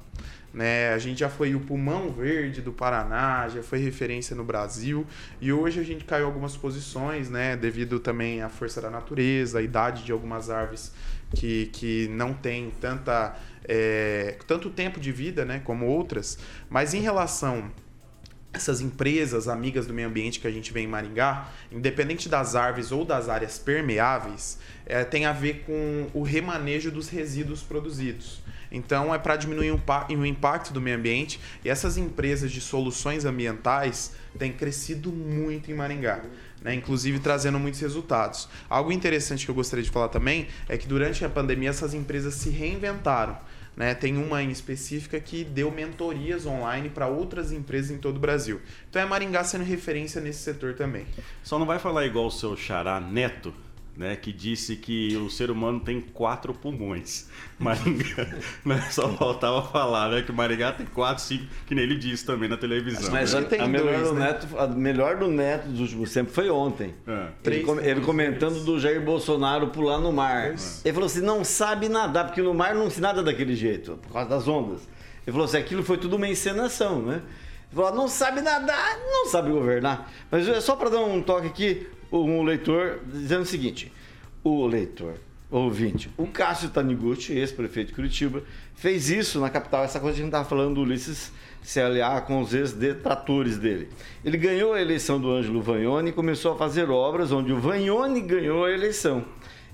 Né? A gente já foi o pulmão verde do Paraná, já foi referência no Brasil e hoje a gente caiu algumas posições, né? Devido também à força da natureza, à idade de algumas árvores que, que não tem tanta, é, tanto tempo de vida, né? Como outras. Mas em relação essas empresas amigas do meio ambiente que a gente vê em Maringá, independente das árvores ou das áreas permeáveis, é, tem a ver com o remanejo dos resíduos produzidos. Então é para diminuir o impacto do meio ambiente e essas empresas de soluções ambientais têm crescido muito em Maringá. Né, inclusive trazendo muitos resultados. Algo interessante que eu gostaria de falar também é que durante a pandemia essas empresas se reinventaram. Né? Tem uma em específica que deu mentorias online para outras empresas em todo o Brasil. Então é Maringá sendo referência nesse setor também. Só não vai falar igual o seu xará Neto, né, que disse que o ser humano tem quatro pulmões. Maringá, né, só faltava falar, né, que o Maringá tem quatro, cinco, que nem ele disse também na televisão. Mas a, a, melhor dois, do né? Neto, a melhor do Neto dos últimos tempos foi ontem. É. Ele, com, ele, comentando do Jair Bolsonaro pular no mar. É. Ele falou assim, não sabe nadar, porque no mar não se nada daquele jeito, por causa das ondas. Ele falou assim, aquilo foi tudo uma encenação, né? Ele falou, não sabe nadar, não sabe governar. Mas é só para dar um toque aqui, um leitor dizendo o seguinte: o leitor, ouvinte, o Cássio Taniguchi, ex-prefeito de Curitiba, fez isso na capital, essa coisa que a gente estava falando do Ulisses se aliar com os ex-detratores dele. Ele ganhou a eleição do Ângelo Vagnoni e começou a fazer obras onde o Vagnoni ganhou a eleição.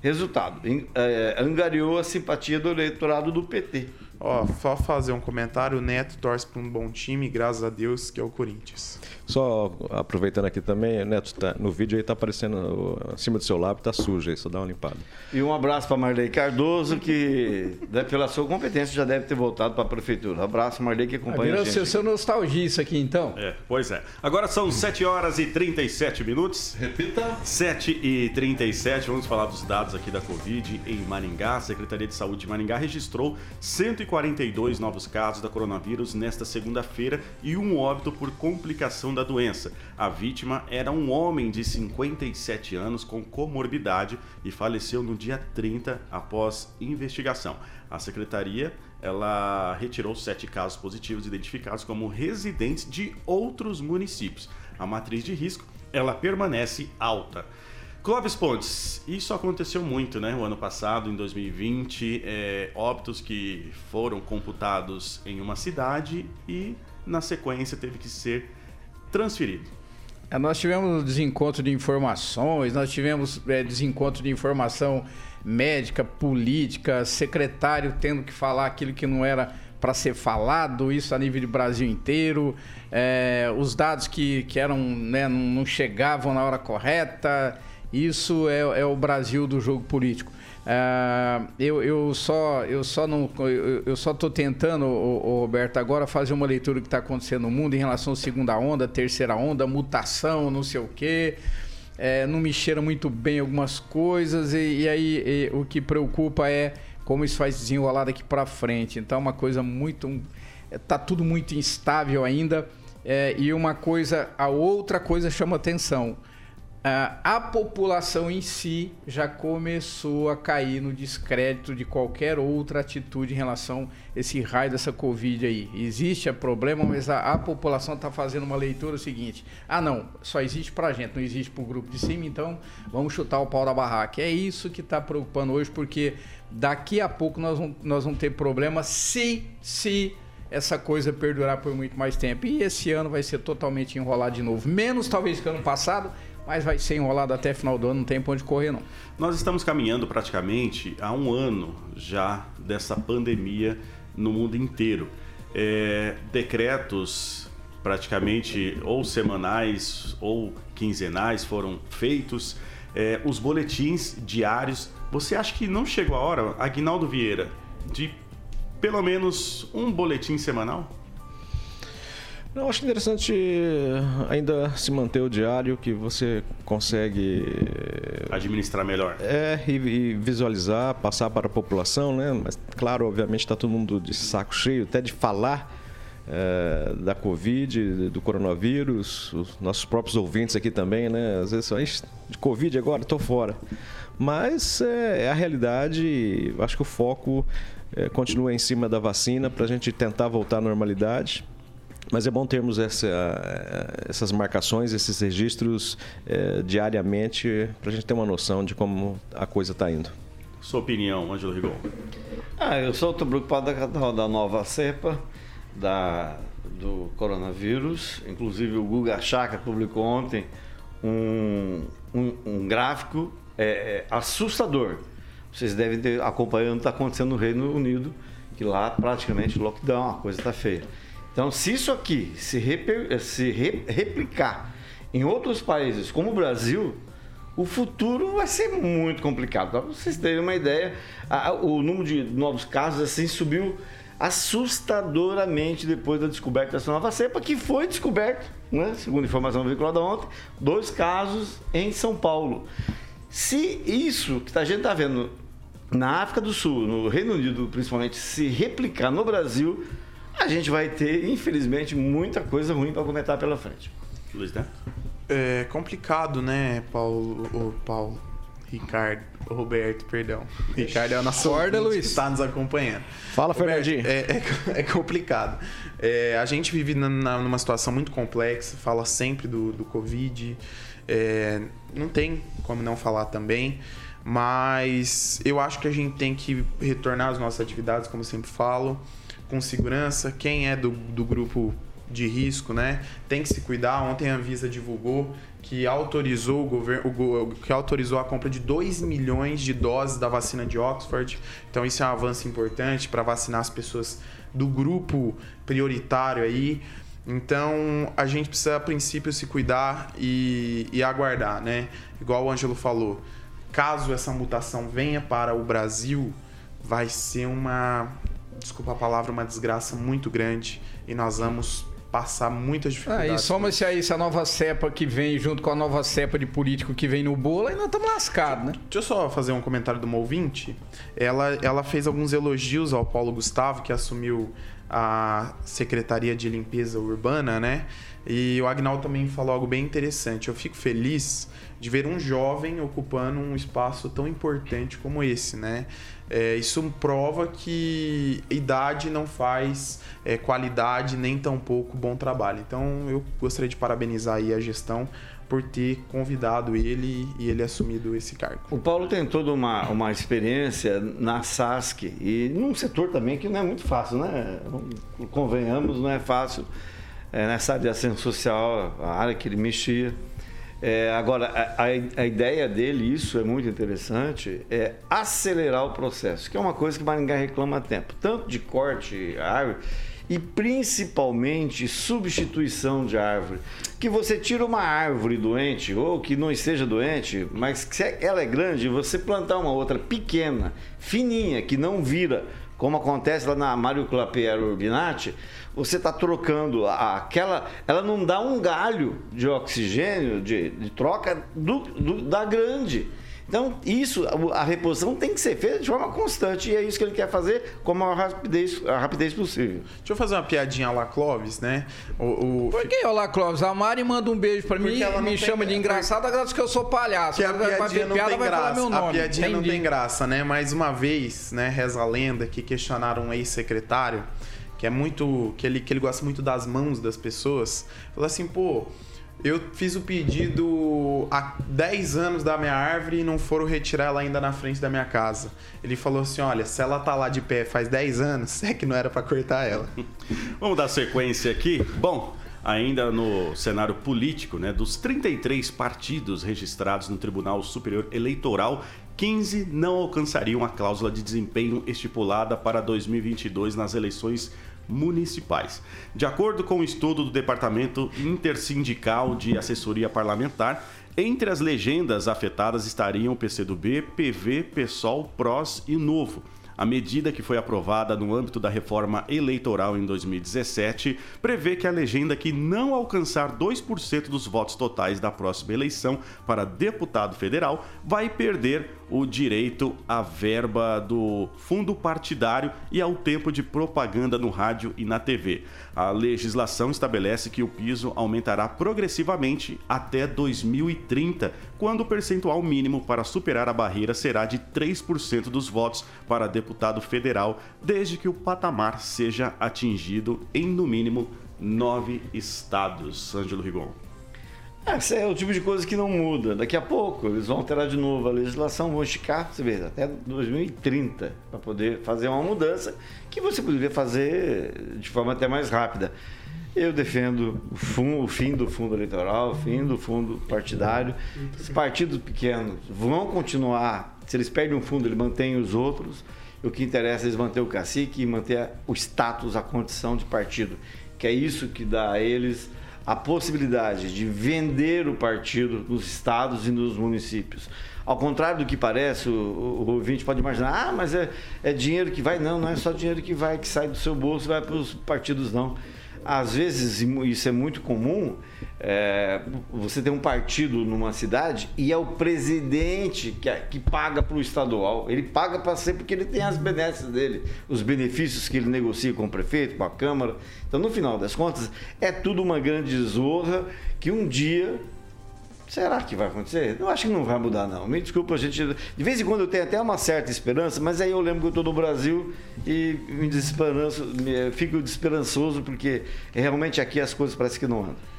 Resultado, é, angariou a simpatia do eleitorado do PT. Ó, só fazer um comentário, o Neto torce para um bom time, graças a Deus, que é o Corinthians. Só aproveitando aqui também, Neto, tá, no vídeo aí tá aparecendo acima do seu lábio, tá sujo aí, só dá uma limpada. E um abraço para Marley Cardoso, que pela sua competência já deve ter voltado para a prefeitura. Um abraço, Marley, que acompanha a gente. Seu nostalgia isso aqui, então. É, pois é. Agora são 7 horas e 37 minutos. Repita. 7 e 37, vamos falar dos dados aqui da Covid em Maringá. A Secretaria de Saúde de Maringá registrou 142 novos casos da coronavírus nesta segunda-feira e um óbito por complicação da doença. A vítima era um homem de 57 anos com comorbidade e faleceu no dia 30 após investigação. A secretaria ela retirou sete casos positivos identificados como residentes de outros municípios. A matriz de risco ela permanece alta. Clóvis Pontes, isso aconteceu muito, né? O ano passado, em 2020, é, óbitos que foram computados em uma cidade e, na sequência, teve que ser transferido. É, nós tivemos desencontro de informações, nós tivemos é, desencontro de informação médica, política, secretário tendo que falar aquilo que não era para ser falado, isso a nível de Brasil inteiro, é, os dados que, que eram, né, não chegavam na hora correta. Isso é, é o Brasil do jogo político. Uh, eu, eu só eu só não eu, só estou tentando o, o, Roberto agora fazer uma leitura do que está acontecendo no mundo em relação à segunda onda, terceira onda, mutação, não sei o quê. É, não me cheira muito bem algumas coisas e, e aí e, o que preocupa é como isso faz desenrolar daqui para frente. Então é uma coisa muito está tudo muito instável ainda é, e uma coisa a outra coisa chama atenção a população em si já começou a cair no descrédito de qualquer outra atitude em relação a esse raio dessa Covid aí. Existe a problema, mas a, a população está fazendo uma leitura seguinte: ah, não, só existe para gente, não existe para o grupo de cima, então vamos chutar o pau da barraca. É isso que está preocupando hoje, porque daqui a pouco nós vamos, nós vamos ter problema se, se essa coisa perdurar por muito mais tempo. E esse ano vai ser totalmente enrolado de novo. Menos talvez que ano passado, mas vai ser enrolado até final do ano, não tem pra onde correr não. Nós estamos caminhando praticamente há um ano já dessa pandemia no mundo inteiro. É, decretos praticamente ou semanais ou quinzenais foram feitos, é, os boletins diários. Você acha que não chegou a hora, Aguinaldo Vieira, de pelo menos um boletim semanal? Eu acho interessante ainda se manter o diário, que você consegue administrar melhor. É, e, e visualizar, passar para a população, né? Mas, claro, obviamente está todo mundo de saco cheio, até de falar é, da Covid, do coronavírus, os nossos próprios ouvintes aqui também, né? Às vezes só de Covid agora, estou fora. Mas é, é, a realidade, acho que o foco é, continua em cima da vacina para a gente tentar voltar à normalidade. Mas é bom termos essa, essas marcações, esses registros é, diariamente, para a gente ter uma noção de como a coisa está indo. Sua opinião, Ângelo Rigon? Ah, eu sou preocupado da, da nova cepa da, do coronavírus. Inclusive, o Guga Chaka publicou ontem um, um, um gráfico é, é, assustador. Vocês devem ter acompanhando o que está acontecendo no Reino Unido, que lá praticamente lockdown, a coisa está feia. Então, se isso aqui se, se re replicar em outros países como o Brasil, o futuro vai ser muito complicado. Para vocês terem uma ideia, a, o número de novos casos assim subiu assustadoramente depois da descoberta dessa nova cepa, que foi descoberto, né, segundo informação veiculada ontem, dois casos em São Paulo. Se isso que a gente está vendo na África do Sul, no Reino Unido principalmente, se replicar no Brasil, a gente vai ter, infelizmente, muita coisa ruim para comentar pela frente. Luiz né? É complicado, né, Paulo, o Paulo, Ricardo, o Roberto, perdão. Ricardo é o nosso Acorda, Luiz. está nos acompanhando. Fala, Fernandinho. É, é, é, complicado. É, a gente vive na, numa situação muito complexa, fala sempre do, do Covid, é, não tem como não falar também, mas eu acho que a gente tem que retornar às nossas atividades, como sempre falo com segurança, quem é do, do grupo de risco, né? Tem que se cuidar. Ontem a Anvisa divulgou que autorizou o governo, que autorizou a compra de 2 milhões de doses da vacina de Oxford. Então isso é um avanço importante para vacinar as pessoas do grupo prioritário aí. Então a gente precisa a princípio se cuidar e, e aguardar, né? Igual o Ângelo falou, caso essa mutação venha para o Brasil, vai ser uma desculpa a palavra, uma desgraça muito grande e nós vamos passar muitas dificuldades. Ah, e soma-se aí essa nova cepa que vem junto com a nova cepa de político que vem no bolo e nós estamos lascados, né? Deixa eu só fazer um comentário do ouvinte. Ela, ela fez alguns elogios ao Paulo Gustavo, que assumiu a Secretaria de Limpeza Urbana, né? E o Agnaldo também falou algo bem interessante. Eu fico feliz de ver um jovem ocupando um espaço tão importante como esse, né? É, isso prova que idade não faz é, qualidade nem tampouco bom trabalho. Então eu gostaria de parabenizar aí a gestão por ter convidado ele e ele assumido esse cargo. O Paulo tem toda uma, uma experiência na SASC e num setor também que não é muito fácil, né? Convenhamos, não é fácil. É, nessa área de assistência social, a área que ele mexia. É, agora, a, a, ideia dele, isso é muito interessante, é acelerar o processo, que é uma coisa que Maringá reclama há tempo, tanto de corte árvore e principalmente substituição de árvore. Que você tira uma árvore doente ou que não esteja doente, mas que ela é grande, você plantar uma outra pequena, fininha, que não vira, como acontece lá na Mário Clapier Urbinati, você está trocando aquela. Ela não dá um galho de oxigênio, de, de troca do, do, da grande. Então, isso, a reposição tem que ser feita de forma constante e é isso que ele quer fazer com a maior rapidez, a rapidez possível. Deixa eu fazer uma piadinha lá, Clóvis, né? O, o... Por que olá, Clóvis? A Mari manda um beijo pra mim, e me chama de engraçado, agradece que eu sou palhaço. Que a piadinha não tem graça. A piadinha Entendi. não tem graça, né? Mais uma vez, né, reza a lenda que questionaram um ex-secretário, que é muito. que ele, que ele gosta muito das mãos das pessoas. Falou assim, pô eu fiz o pedido há 10 anos da minha árvore e não foram retirar ela ainda na frente da minha casa. Ele falou assim: olha, se ela tá lá de pé faz 10 anos, é que não era para cortar ela. Vamos dar sequência aqui? Bom. Ainda no cenário político, né, dos 33 partidos registrados no Tribunal Superior Eleitoral, 15 não alcançariam a cláusula de desempenho estipulada para 2022 nas eleições municipais. De acordo com o um estudo do Departamento Intersindical de Assessoria Parlamentar, entre as legendas afetadas estariam o PCdoB, PV, PSOL, PROS e Novo. A medida que foi aprovada no âmbito da reforma eleitoral em 2017 prevê que a legenda que não alcançar 2% dos votos totais da próxima eleição para deputado federal vai perder o direito à verba do fundo partidário e ao tempo de propaganda no rádio e na TV. A legislação estabelece que o piso aumentará progressivamente até 2030, quando o percentual mínimo para superar a barreira será de 3% dos votos para deputado federal, desde que o patamar seja atingido em no mínimo nove estados. Ângelo Rigon. Esse é o tipo de coisa que não muda. Daqui a pouco eles vão alterar de novo a legislação, vão esticar, você vê, até 2030 para poder fazer uma mudança que você poderia fazer de forma até mais rápida. Eu defendo o, fundo, o fim do fundo eleitoral, o fim do fundo partidário. Os partidos pequenos vão continuar. Se eles perdem um fundo, eles mantêm os outros. O que interessa é eles manter o cacique e manter o status, a condição de partido, que é isso que dá a eles a possibilidade de vender o partido nos estados e nos municípios. Ao contrário do que parece, o, o, ouvinte pode imaginar, ah, mas é, é dinheiro que vai. Não, não é só dinheiro que vai, que sai do seu bolso e vai para os partidos, não às vezes, isso é muito comum, é, você tem um partido numa cidade e é o presidente que, que paga para o estadual. Ele paga para ser porque ele tem as benesses dele, os benefícios que ele negocia com o prefeito, com a Câmara. Então, no final das contas, é tudo uma grande zorra que um dia Será que vai acontecer? Eu acho que não vai mudar, não. Me desculpa, a gente. De vez em quando eu tenho até uma certa esperança, mas aí eu lembro que eu estou no Brasil e me desesperanço, fico desesperançoso, porque realmente aqui as coisas parecem que não andam.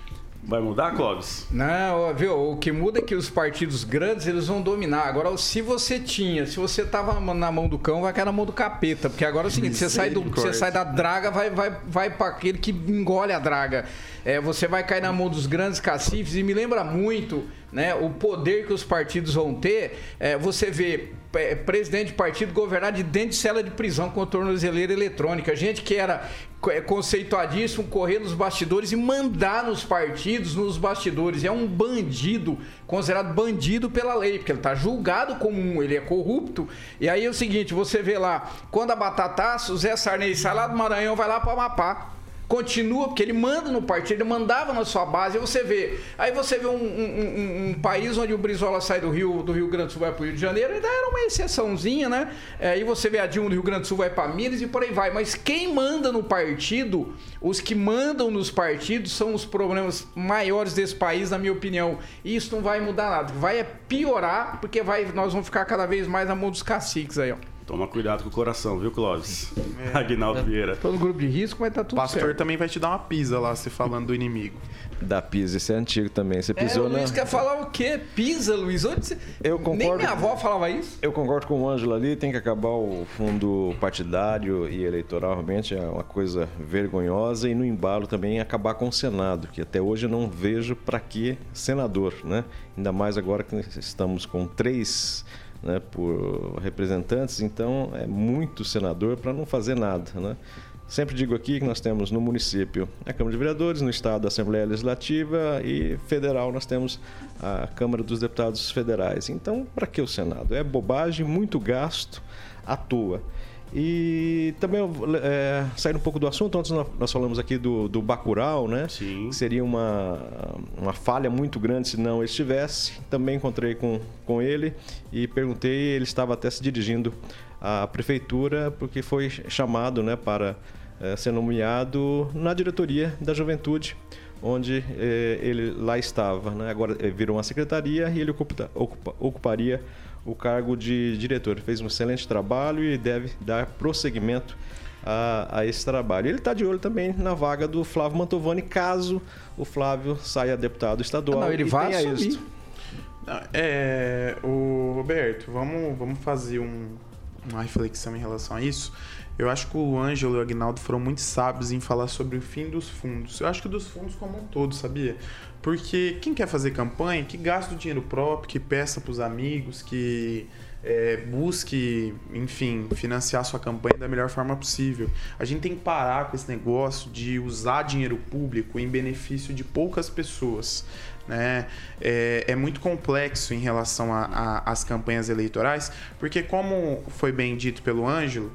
Vai mudar, Clóvis? Não, viu? O que muda é que os partidos grandes eles vão dominar. Agora, se você tinha, se você tava na mão do cão, vai cair na mão do capeta. Porque agora é o seguinte: você sai, do, você sai da draga, vai, vai, vai para aquele que engole a draga. É, você vai cair na mão dos grandes cacifes e me lembra muito né, o poder que os partidos vão ter. É, você vê é, presidente de partido governar de dentro de cela de prisão com tornozeleira eletrônica. Gente que era é, conceituadíssimo, correr nos bastidores e mandar nos partidos, nos bastidores. É um bandido, considerado bandido pela lei, porque ele está julgado como um, ele é corrupto. E aí é o seguinte, você vê lá, quando a batataça, o Zé Sarney sai lá do Maranhão, vai lá para Amapá continua, porque ele manda no partido, ele mandava na sua base, aí você vê. Aí você vê um, um, um, um, país onde o Brizola sai do Rio, do Rio Grande do Sul vai para o Rio de Janeiro, ainda era uma exceçãozinha, né? É, aí você vê a Dilma do Rio Grande do Sul vai para Minas e por aí vai. Mas quem manda no partido, os que mandam nos partidos são os problemas maiores desse país, na minha opinião. E isso não vai mudar nada. Vai piorar, porque vai, nós vamos ficar cada vez mais na mão dos caciques aí, ó. Toma cuidado com o coração, viu, Clóvis? Aguinaldo Vieira. Tô no grupo de risco, mas tá O tudo pastor certo. também vai te dar uma pisa lá, você falando do inimigo. Da Pisa, esse é antigo também. Você É, pisou o na. Luiz quer falar o quê? Pisa, Luiz? Onde você... Eu Nem concordo. minha avó falava isso. Eu concordo com o Ângelo ali, tem que acabar o fundo partidário e eleitoral, realmente é uma coisa vergonhosa, e no embalo também acabar com o Senado, que até hoje eu não vejo para que senador, né? Ainda mais agora que estamos com três né, por representantes, então é muito senador para não fazer nada, né? Sempre digo aqui que nós temos no município a Câmara de Vereadores, no estado a Assembleia Legislativa e federal nós temos a Câmara dos Deputados Federais. Então, para que o Senado? É bobagem, muito gasto à toa. E também, é, saindo um pouco do assunto, antes nós falamos aqui do, do Bacurau, né? Sim. Seria uma, uma falha muito grande se não estivesse. Também encontrei com, com ele e perguntei, ele estava até se dirigindo à prefeitura, porque foi chamado né, para eh, ser nomeado na diretoria da juventude, onde eh, ele lá estava. Né? Agora eh, virou uma secretaria e ele ocupa- ocupa- ocuparia o cargo de diretor. Fez um excelente trabalho e deve dar prosseguimento a, a esse trabalho. Ele está de olho também na vaga do Flávio Mantovani, caso o Flávio saia deputado estadual. Não, ele e vai assumir. êxito. Não, É, o Roberto, vamos, vamos fazer um- uma reflexão em relação a isso. Eu acho que o Ângelo e o Agnaldo foram muito sábios em falar sobre o fim dos fundos. Eu acho que dos fundos como um todo, sabia? Porque quem quer fazer campanha, que gasta o dinheiro próprio, que peça para os amigos, que é, busque, enfim, financiar sua campanha da melhor forma possível. A gente tem que parar com esse negócio de usar dinheiro público em benefício de poucas pessoas. Né? É, é muito complexo em relação às campanhas eleitorais, porque como foi bem dito pelo Ângelo,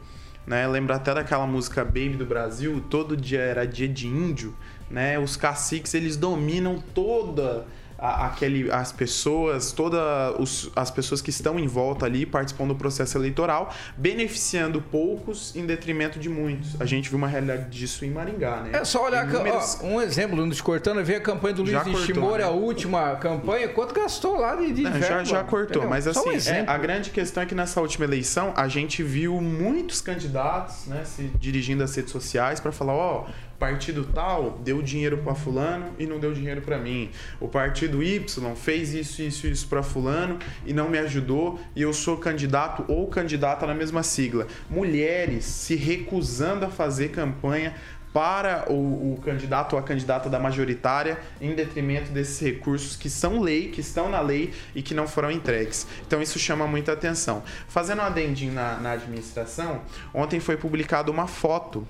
né? Lembra até daquela música Baby do Brasil, todo dia era dia de índio, né? Os caciques, eles dominam toda a- aquele as pessoas, todas as pessoas que estão em volta ali participando do processo eleitoral, beneficiando poucos em detrimento de muitos. A gente viu uma realidade disso em Maringá, né? É só olhar, Inúmeros- ó, um exemplo, não descortando, ver a campanha do Luiz Já cortou, Nishimori, né? a última campanha, quanto gastou lá de, de Não, já, verba, já cortou, entendeu? mas Só um assim, é, a grande questão é que nessa última eleição a gente viu muitos candidatos né, se dirigindo às redes sociais para falar: ó, partido tal deu dinheiro para Fulano e não deu dinheiro para mim. O partido Y fez isso, isso, isso para Fulano e não me ajudou e eu sou candidato ou candidata na mesma sigla. Mulheres se recusando a fazer campanha para o, o candidato ou a candidata da majoritária em detrimento desses recursos que são lei, que estão na lei e que não foram entregues. Então isso chama muita atenção. Fazendo um adendinho na, na administração, ontem foi publicada uma foto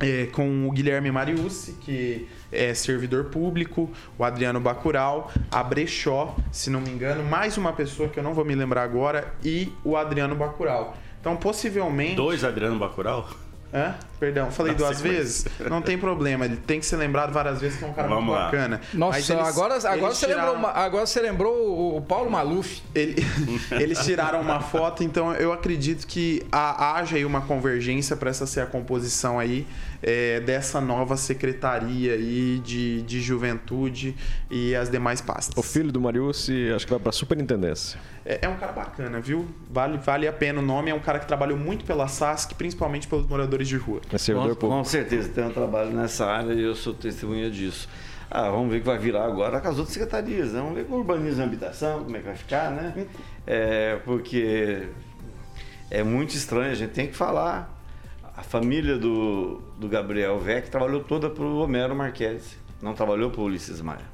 é, com o Guilherme Mariucci, que é servidor público, o Adriano Bacural, a Brechó, se não me engano, mais uma pessoa que eu não vou me lembrar agora, e o Adriano Bacural. Então, possivelmente. Dois Adriano Bacurau? Hã? Perdão, falei duas vezes? Não tem problema, ele tem que ser lembrado várias vezes que é um cara Vamos muito lá. bacana. Nossa, eles- agora, agora, eles você lembrou, tiraram- uma- agora você lembrou o- Paulo Maluf. ele- eles tiraram uma foto, então eu acredito que haja aí uma convergência para essa ser a composição aí é, dessa nova secretaria aí de, de juventude e as demais pastas. O filho do Mariucci, acho que vai para a superintendência. É, é um cara bacana, viu? Vale, vale a pena o nome. É um cara que trabalhou muito pela SASC, principalmente pelos moradores de rua. É servidor Com, público. com certeza, tem um trabalho nessa área e eu sou testemunha disso. Ah, vamos ver o que vai virar agora com as outras secretarias. né? Vamos ver com urbanismo e habitação, como é que vai ficar, né? É, porque é muito estranho, a gente tem que falar. A família do, do Gabriel Vec trabalhou toda para o Homero Marques, não trabalhou para o Ulisses Maia.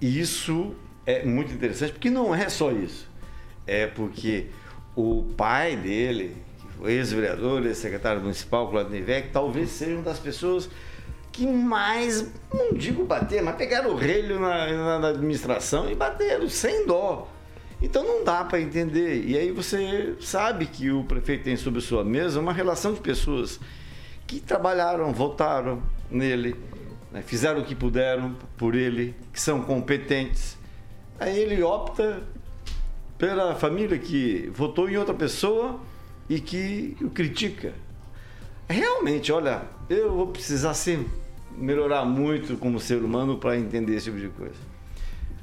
E isso é muito interessante, porque não é só isso. É porque o pai dele, ex-vereador, ex-secretário municipal, Claudio Vec, talvez seja uma das pessoas que mais, não digo bater, mas pegaram o relho na- na administração e bateram sem dó. Então não dá para entender. E aí você sabe que o prefeito tem sobre sua mesa uma relação de pessoas que trabalharam, votaram nele, né, fizeram o que puderam por ele, que são competentes. Aí ele opta pela família que votou em outra pessoa e que o critica. Realmente, olha, eu vou precisar ser, melhorar muito como ser humano para entender esse tipo de coisa.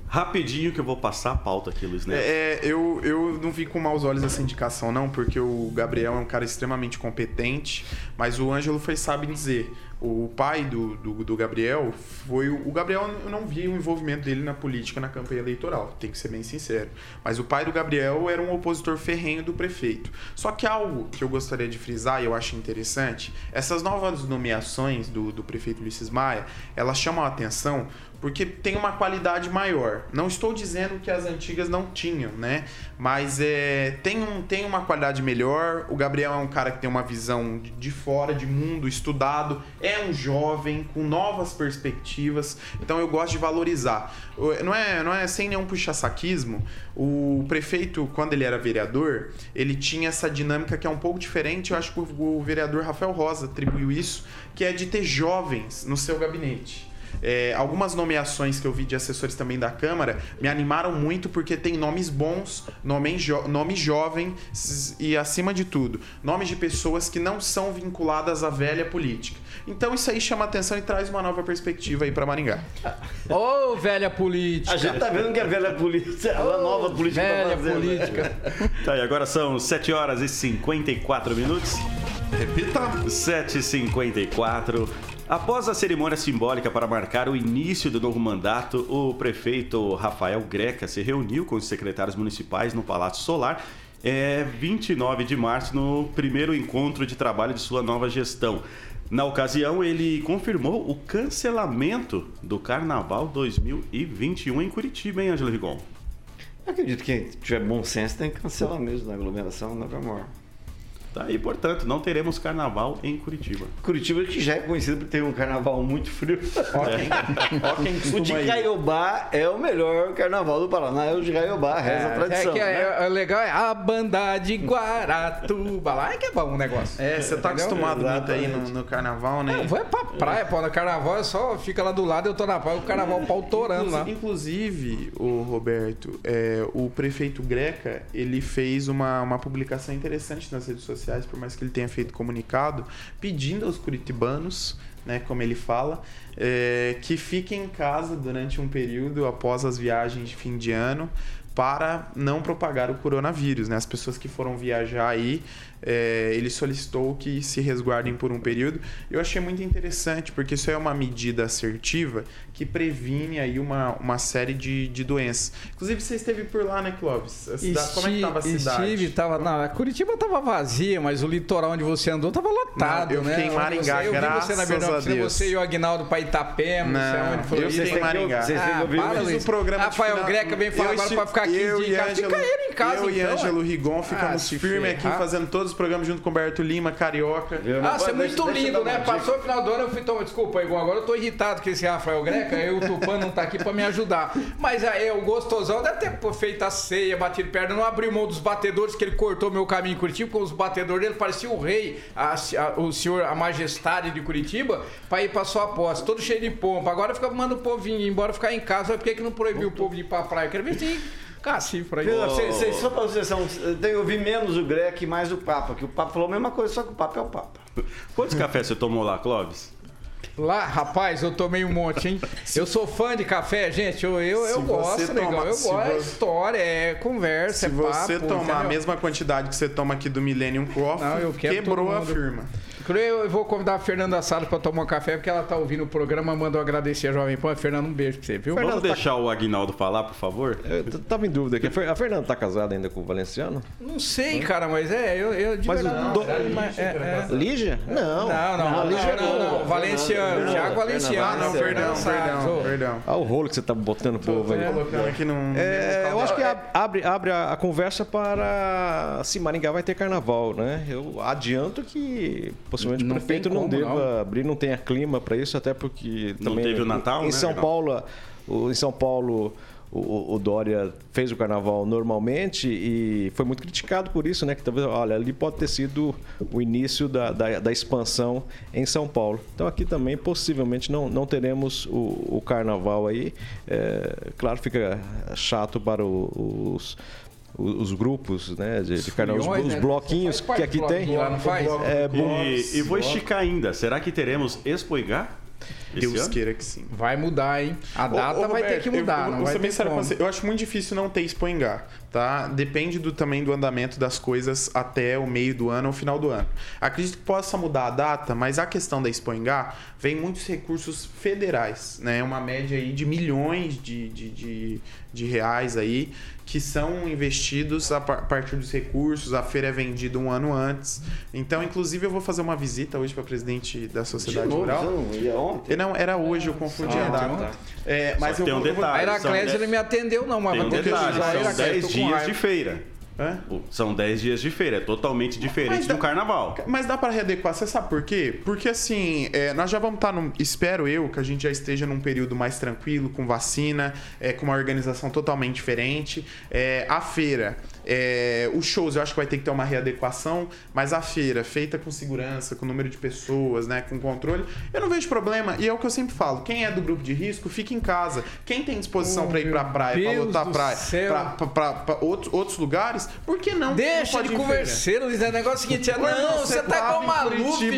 Rapidinho que eu vou passar a pauta aqui, Luiz Neto. É, eu, eu não vi com maus olhos essa indicação, não, porque o Gabriel é um cara extremamente competente, mas o Ângelo foi sábio em dizer. O pai do, do, do Gabriel foi. O Gabriel, eu não vi o envolvimento dele na política na campanha eleitoral, tem que ser bem sincero. Mas o pai do Gabriel era um opositor ferrenho do prefeito. Só que algo que eu gostaria de frisar e eu acho interessante, essas novas nomeações do, do prefeito Ulisses Maia, elas chamam a atenção porque tem uma qualidade maior. Não estou dizendo que as antigas não tinham, né? Mas é, tem, um, tem uma qualidade melhor. O Gabriel é um cara que tem uma visão de, de fora, de mundo, estudado. É um jovem com novas perspectivas. Então eu gosto de valorizar. Não é, não é sem nenhum puxa-saquismo. O prefeito, quando ele era vereador, ele tinha essa dinâmica que é um pouco diferente. Eu acho que o vereador Rafael Rosa atribuiu isso, que é de ter jovens no seu gabinete. É, algumas nomeações que eu vi de assessores também da Câmara me animaram muito porque tem nomes bons, nome, jo nome jovem e, acima de tudo, nomes de pessoas que não são vinculadas à velha política. Então isso aí chama atenção e traz uma nova perspectiva aí para Maringá. Ô, velha política. A gente tá vendo que é velha política, a nova política tá Velha fazendo. política. Tá, e agora são 7 horas e 54 minutos. Repita. 7h54. Após a cerimônia simbólica para marcar o início do novo mandato, o prefeito Rafael Greca se reuniu com os secretários municipais no Palácio Solar, é, 29 de março, no primeiro encontro de trabalho de sua nova gestão. Na ocasião, ele confirmou o cancelamento do Carnaval 2021 em Curitiba, hein, Ângelo Rigon? Eu acredito que tiver bom senso tem que cancelar mesmo na aglomeração, na Amor. Tá aí, portanto, não teremos Carnaval em Curitiba. Curitiba que já é conhecido por ter um carnaval muito frio. Quem O de. Caiobá é o melhor carnaval do Paraná, é o de Caiobá, reza a É, tradição. que é, né? é legal é a banda de Guaratuba. Lá é que é bom o negócio. É, você tá acostumado muito aí no, no carnaval, né? Não, vai pra praia, pô. No carnaval é só fica lá do lado, eu tô na praia, o carnaval pau torando lá. Inclusive, o Roberto, é, o prefeito Greca, ele fez uma, uma publicação interessante nas redes sociais, por mais que ele tenha feito comunicado, pedindo aos curitibanos, né, como ele fala, é, que fiquem em casa durante um período após as viagens de fim de ano para não propagar o coronavírus, né? As pessoas que foram viajar aí, é, ele solicitou que se resguardem por um período. Eu achei muito interessante, porque isso é uma medida assertiva que previne aí uma, uma série de, de doenças. Inclusive, você esteve por lá, né, Clóvis? A cida- Como é que tava a cidade? Estive, tava, não, a Curitiba tava vazia, mas o litoral onde você andou tava lotado, Não, eu né? fiquei em Onde Maringá, você, eu vi você na graças a Bernardina, você e o Agnaldo pra Itapema, não, sei Não, aonde foi eu fiquei em Maringá. Vocês Ah, para, o- Fiz Luiz. o programa Rafael final- Greca vem falar agora pra ficar aqui eu de casa. Ângelo- Fica ele em casa, Eu e então, Ângelo ué. Rigon Ah, ficamos se firmes aqui, fazendo todos os programas junto com o Berto Lima, Carioca. Viu? Ah, Mas você é deixa- muito deixa eu lindo, dar né? Passou o final do ano, eu fui tomar. Desculpa, Igor, agora eu tô irritado com esse Rafael Greca, aí o Tupã não tá aqui pra me ajudar. Mas aí o gostosão deve ter feito a ceia, batido perna, não abriu mão dos batedores, que ele cortou meu caminho em Curitiba, com os batedores dele, parecia o rei, a- a- o senhor, a majestade de Curitiba, pra ir pra sua posse, todo cheio de pompa. Agora fica mandando o povinho ir embora ficar em casa, por que, que não proibiu o povo de ir pra praia? Eu quero ver se aí. Cê- cê- só pra vocês, são, tem que ouvir menos o Greco e mais o Papa, que o Papa falou a mesma coisa, só que o Papa é o Papa. Quantos cafés você tomou lá, Clóvis? Lá, rapaz, eu tomei um monte, hein? Eu sou fã de café, gente. Eu, eu, eu Se gosto, você legal. toma- eu se gosto. É você- história, é conversa, Se é você papo, tomar a entendeu? mesma quantidade que você toma aqui do Millennium Coffee, Não, eu quero quebrou a firma. Eu eu vou convidar a Fernanda Salles pra tomar um café, porque ela tá ouvindo o programa, mandou agradecer a Jovem Pan. Fernanda, um beijo pra você, viu? Vamos tá- deixar o Agnaldo falar, por favor? Eu tava em dúvida aqui. A Fer- A Fernanda tá casada ainda com o Valenciano? Não sei, cara, mas é, eu, eu de Mas o verdade, do- é- é- Lígia? Não. Não, não, não, Lígia não, não, não, Valenciano, Thiago Valenciano. Ah, não, Fernanda perdão, perdão, perdão. Olha o rolo que você tá botando pro povo aí. Colocando aqui num... É, eu acho que ab- abre, abre a, a conversa para se Maringá vai ter carnaval, né? Eu adianto que possivelmente Não o prefeito não como, deva não. abrir, não tenha clima para isso, até porque Não também teve o Natal, em né, São? Paulo, o- em São Paulo o, o Dória fez o carnaval normalmente e foi muito criticado por isso, né? Que talvez, olha, ali pode ter sido o início da, da, da expansão em São Paulo. Então aqui também possivelmente não, não teremos o, o carnaval aí. É, claro, fica chato para o- os os grupos, né, de, de carnaval, os, os né? bloquinhos que aqui tem. bloquinho lá, não faz? É, E, e vou esticar ainda. Será que teremos Expo Igá? Esse Deus ano? queira que sim. Vai mudar, hein? A data Ô, ô, vai ter que mudar, eu, eu, não vai ter sério com como. você. Eu acho muito difícil não ter Expo Engar, tá? Depende do, também do andamento das coisas até o meio do ano ou final do ano. Acredito que possa mudar a data, mas a questão da Expo Engar vem muitos recursos federais, né? Uma média aí de milhões de, de, de, de reais aí que são investidos a par- partir dos recursos. A feira é vendida um ano antes. Então, inclusive, eu vou fazer uma visita hoje para presidente da De Sociedade novo, Rural. não ia ontem? Não, era hoje, eu confundi a Ah, data. ontem. É, mas que eu tem um vou- detalhe. A são Heraclésia dez- não me atendeu, não, mas Tem um detalhe, a são Heraclésia, 10 tô com dias de feira. Hã? São 10 dias de feira, é totalmente diferente Mas dá- do carnaval. Mas dá para readequar, você sabe por quê? Porque assim, é, nós já vamos estar num. Espero eu que a gente já esteja num período mais tranquilo, com vacina, é, com uma organização totalmente diferente. É, a feira, é, os shows eu acho que vai ter que ter uma readequação, mas a feira, feita com segurança, com número de pessoas, né, com controle, eu não vejo problema. E é o que eu sempre falo: quem é do grupo de risco, fica em casa. Quem tem disposição Oh, para ir pra praia, pra Deus lotar a do praia, pra, pra- pra- pra outros, outros lugares, por que não? Deixa não de converseiro, Luiz. É negócio seguinte, é, não, você você tá tava igual até hoje.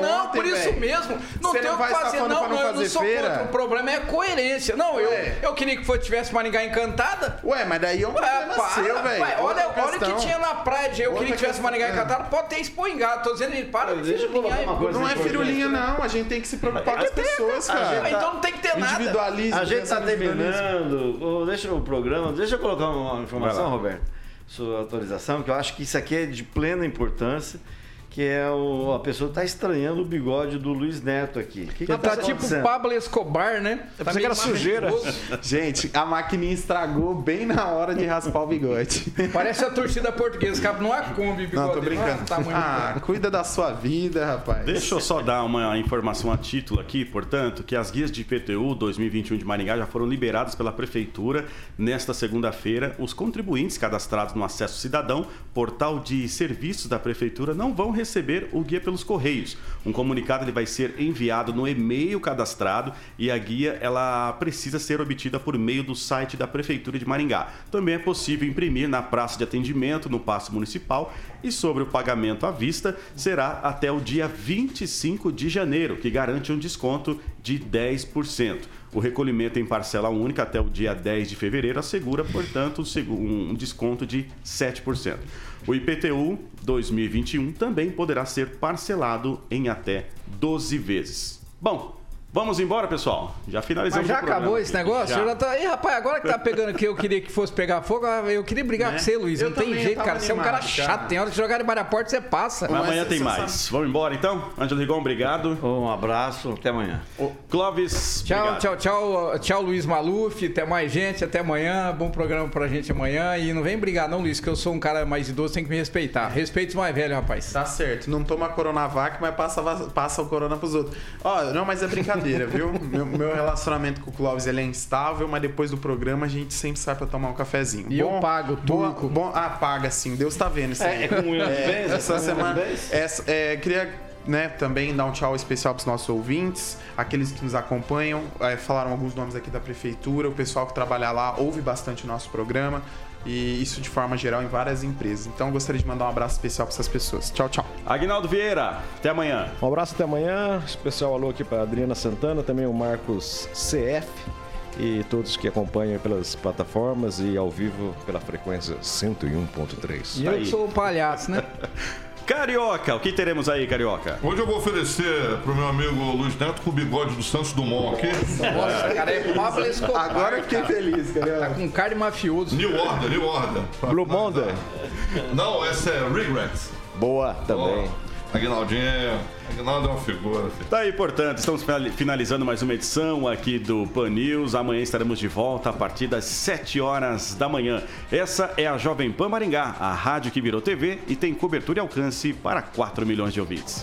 Não, ontem, por isso velho. mesmo. Não Você tem não o que fazer. Não, pra não não, eu não fazer sou feira? contra. O problema é a coerência. Não, eu, Ué. eu queria que tivesse Maringá encantada. Ué, mas daí é um Ué, problema para, seu, velho. Olha, olha o que tinha na praia de eu Outra queria que tivesse. Maringá É. encantada. Pode ter expongado. Tô dizendo, para de Deixa eu colocar firulinha uma aí. coisa Não é firulinha, não. A gente tem que se preocupar com as pessoas, cara. Então não tem que ter nada. Individualismo. A gente individualismo. terminando. Deixa o programa. Deixa eu colocar uma informação. Roberto. Sua autorização, que eu acho que isso aqui é de plena importância. Que é o, a pessoa está estranhando o bigode do Luiz Neto aqui. O que, que Ele tá tá tipo? Pablo Escobar, né? Tá pensei que era sujeira. Gente, a maquininha estragou bem na hora de raspar o bigode. Parece a torcida portuguesa, cabe numa Kombi, bigode. Não, tô brincando. Tamanho Ah, cuida da sua vida, rapaz. Deixa eu só dar uma informação a título aqui, portanto, que as guias de IPTU 2021 de Maringá já foram liberadas pela Prefeitura nesta segunda-feira. Os contribuintes cadastrados no Acesso Cidadão, portal de serviços da Prefeitura, não vão receber o guia pelos Correios. Um comunicado ele vai ser enviado no e-mail cadastrado e a guia ela precisa ser obtida por meio do site da Prefeitura de Maringá. Também é possível imprimir na praça de atendimento, no Paço Municipal e sobre o pagamento à vista será até o dia 25 de janeiro, que garante um desconto de 10%. O recolhimento em parcela única até o dia 10 de fevereiro assegura, portanto, um desconto de 7%. O IPTU 2021 também poderá ser parcelado em até 12 vezes. Bom, vamos embora, pessoal. Já finalizamos Mas já o acabou esse negócio? Já. Eu já tá... Ih, rapaz, agora que tá pegando aqui, eu queria que fosse pegar fogo, eu queria brigar Né? com você, Luiz. Eu não tem jeito, cara. Você é um cara animado, chato. cara. Tem hora que jogar debaixo da porta, você passa. Mas amanhã Mas tem mais. sabe- Vamos embora então? Ângelo Rigon, obrigado. Um abraço, até amanhã. Clóvis, Tchau, obrigado. tchau, tchau, tchau, Luiz Maluf. Até mais gente, até amanhã. Bom programa pra gente amanhã. E não vem brigar, não, Luiz, que eu sou um cara mais idoso, tem que me respeitar. Respeite os mais velhos, rapaz. Tá certo, não toma Coronavac, mas passa, passa o corona pros outros. Ó, não, mas é brincadeira, viu? Meu, meu relacionamento com o Clóvis ele é instável, mas depois do programa a gente sempre sai pra tomar um cafezinho. E eu pago, turco. Bom, ah, paga sim, Deus tá vendo isso aí. É, é com bens? É Essa semana. Essa, é, queria né, também dar um tchau especial pros nossos ouvintes, aqueles que nos acompanham. é, falaram alguns nomes aqui da prefeitura, o pessoal que trabalha lá ouve bastante o nosso programa. E isso de forma geral em várias empresas. Então eu gostaria de mandar um abraço especial pra essas pessoas. Tchau, tchau. Aguinaldo Vieira, até amanhã. Um abraço até amanhã. Especial alô aqui para Adriana Santana, também o Marcos CF e todos que acompanham pelas plataformas e ao vivo pela frequência 101.3. E eu aí. que sou o palhaço, né? Carioca, o que teremos aí, Carioca? Hoje eu vou oferecer pro meu amigo Luiz Neto com o bigode do Santos Dumont aqui. Nossa, cara, é Pablo Escobar. Agora eu fiquei cara. feliz, cara. Tá com cara de mafioso. New Order, New Order. Blue Monday. Não, essa é Regrets. Boa também. Ó, Aguinaldinho. Aguinaldo é uma figura, filho. Tá aí, portanto, estamos finali- finalizando mais uma edição aqui do Pan News. Amanhã estaremos de volta a partir das 7 horas da manhã. Essa é a Jovem Pan Maringá, a rádio que virou TV e tem cobertura e alcance para 4 milhões de ouvintes.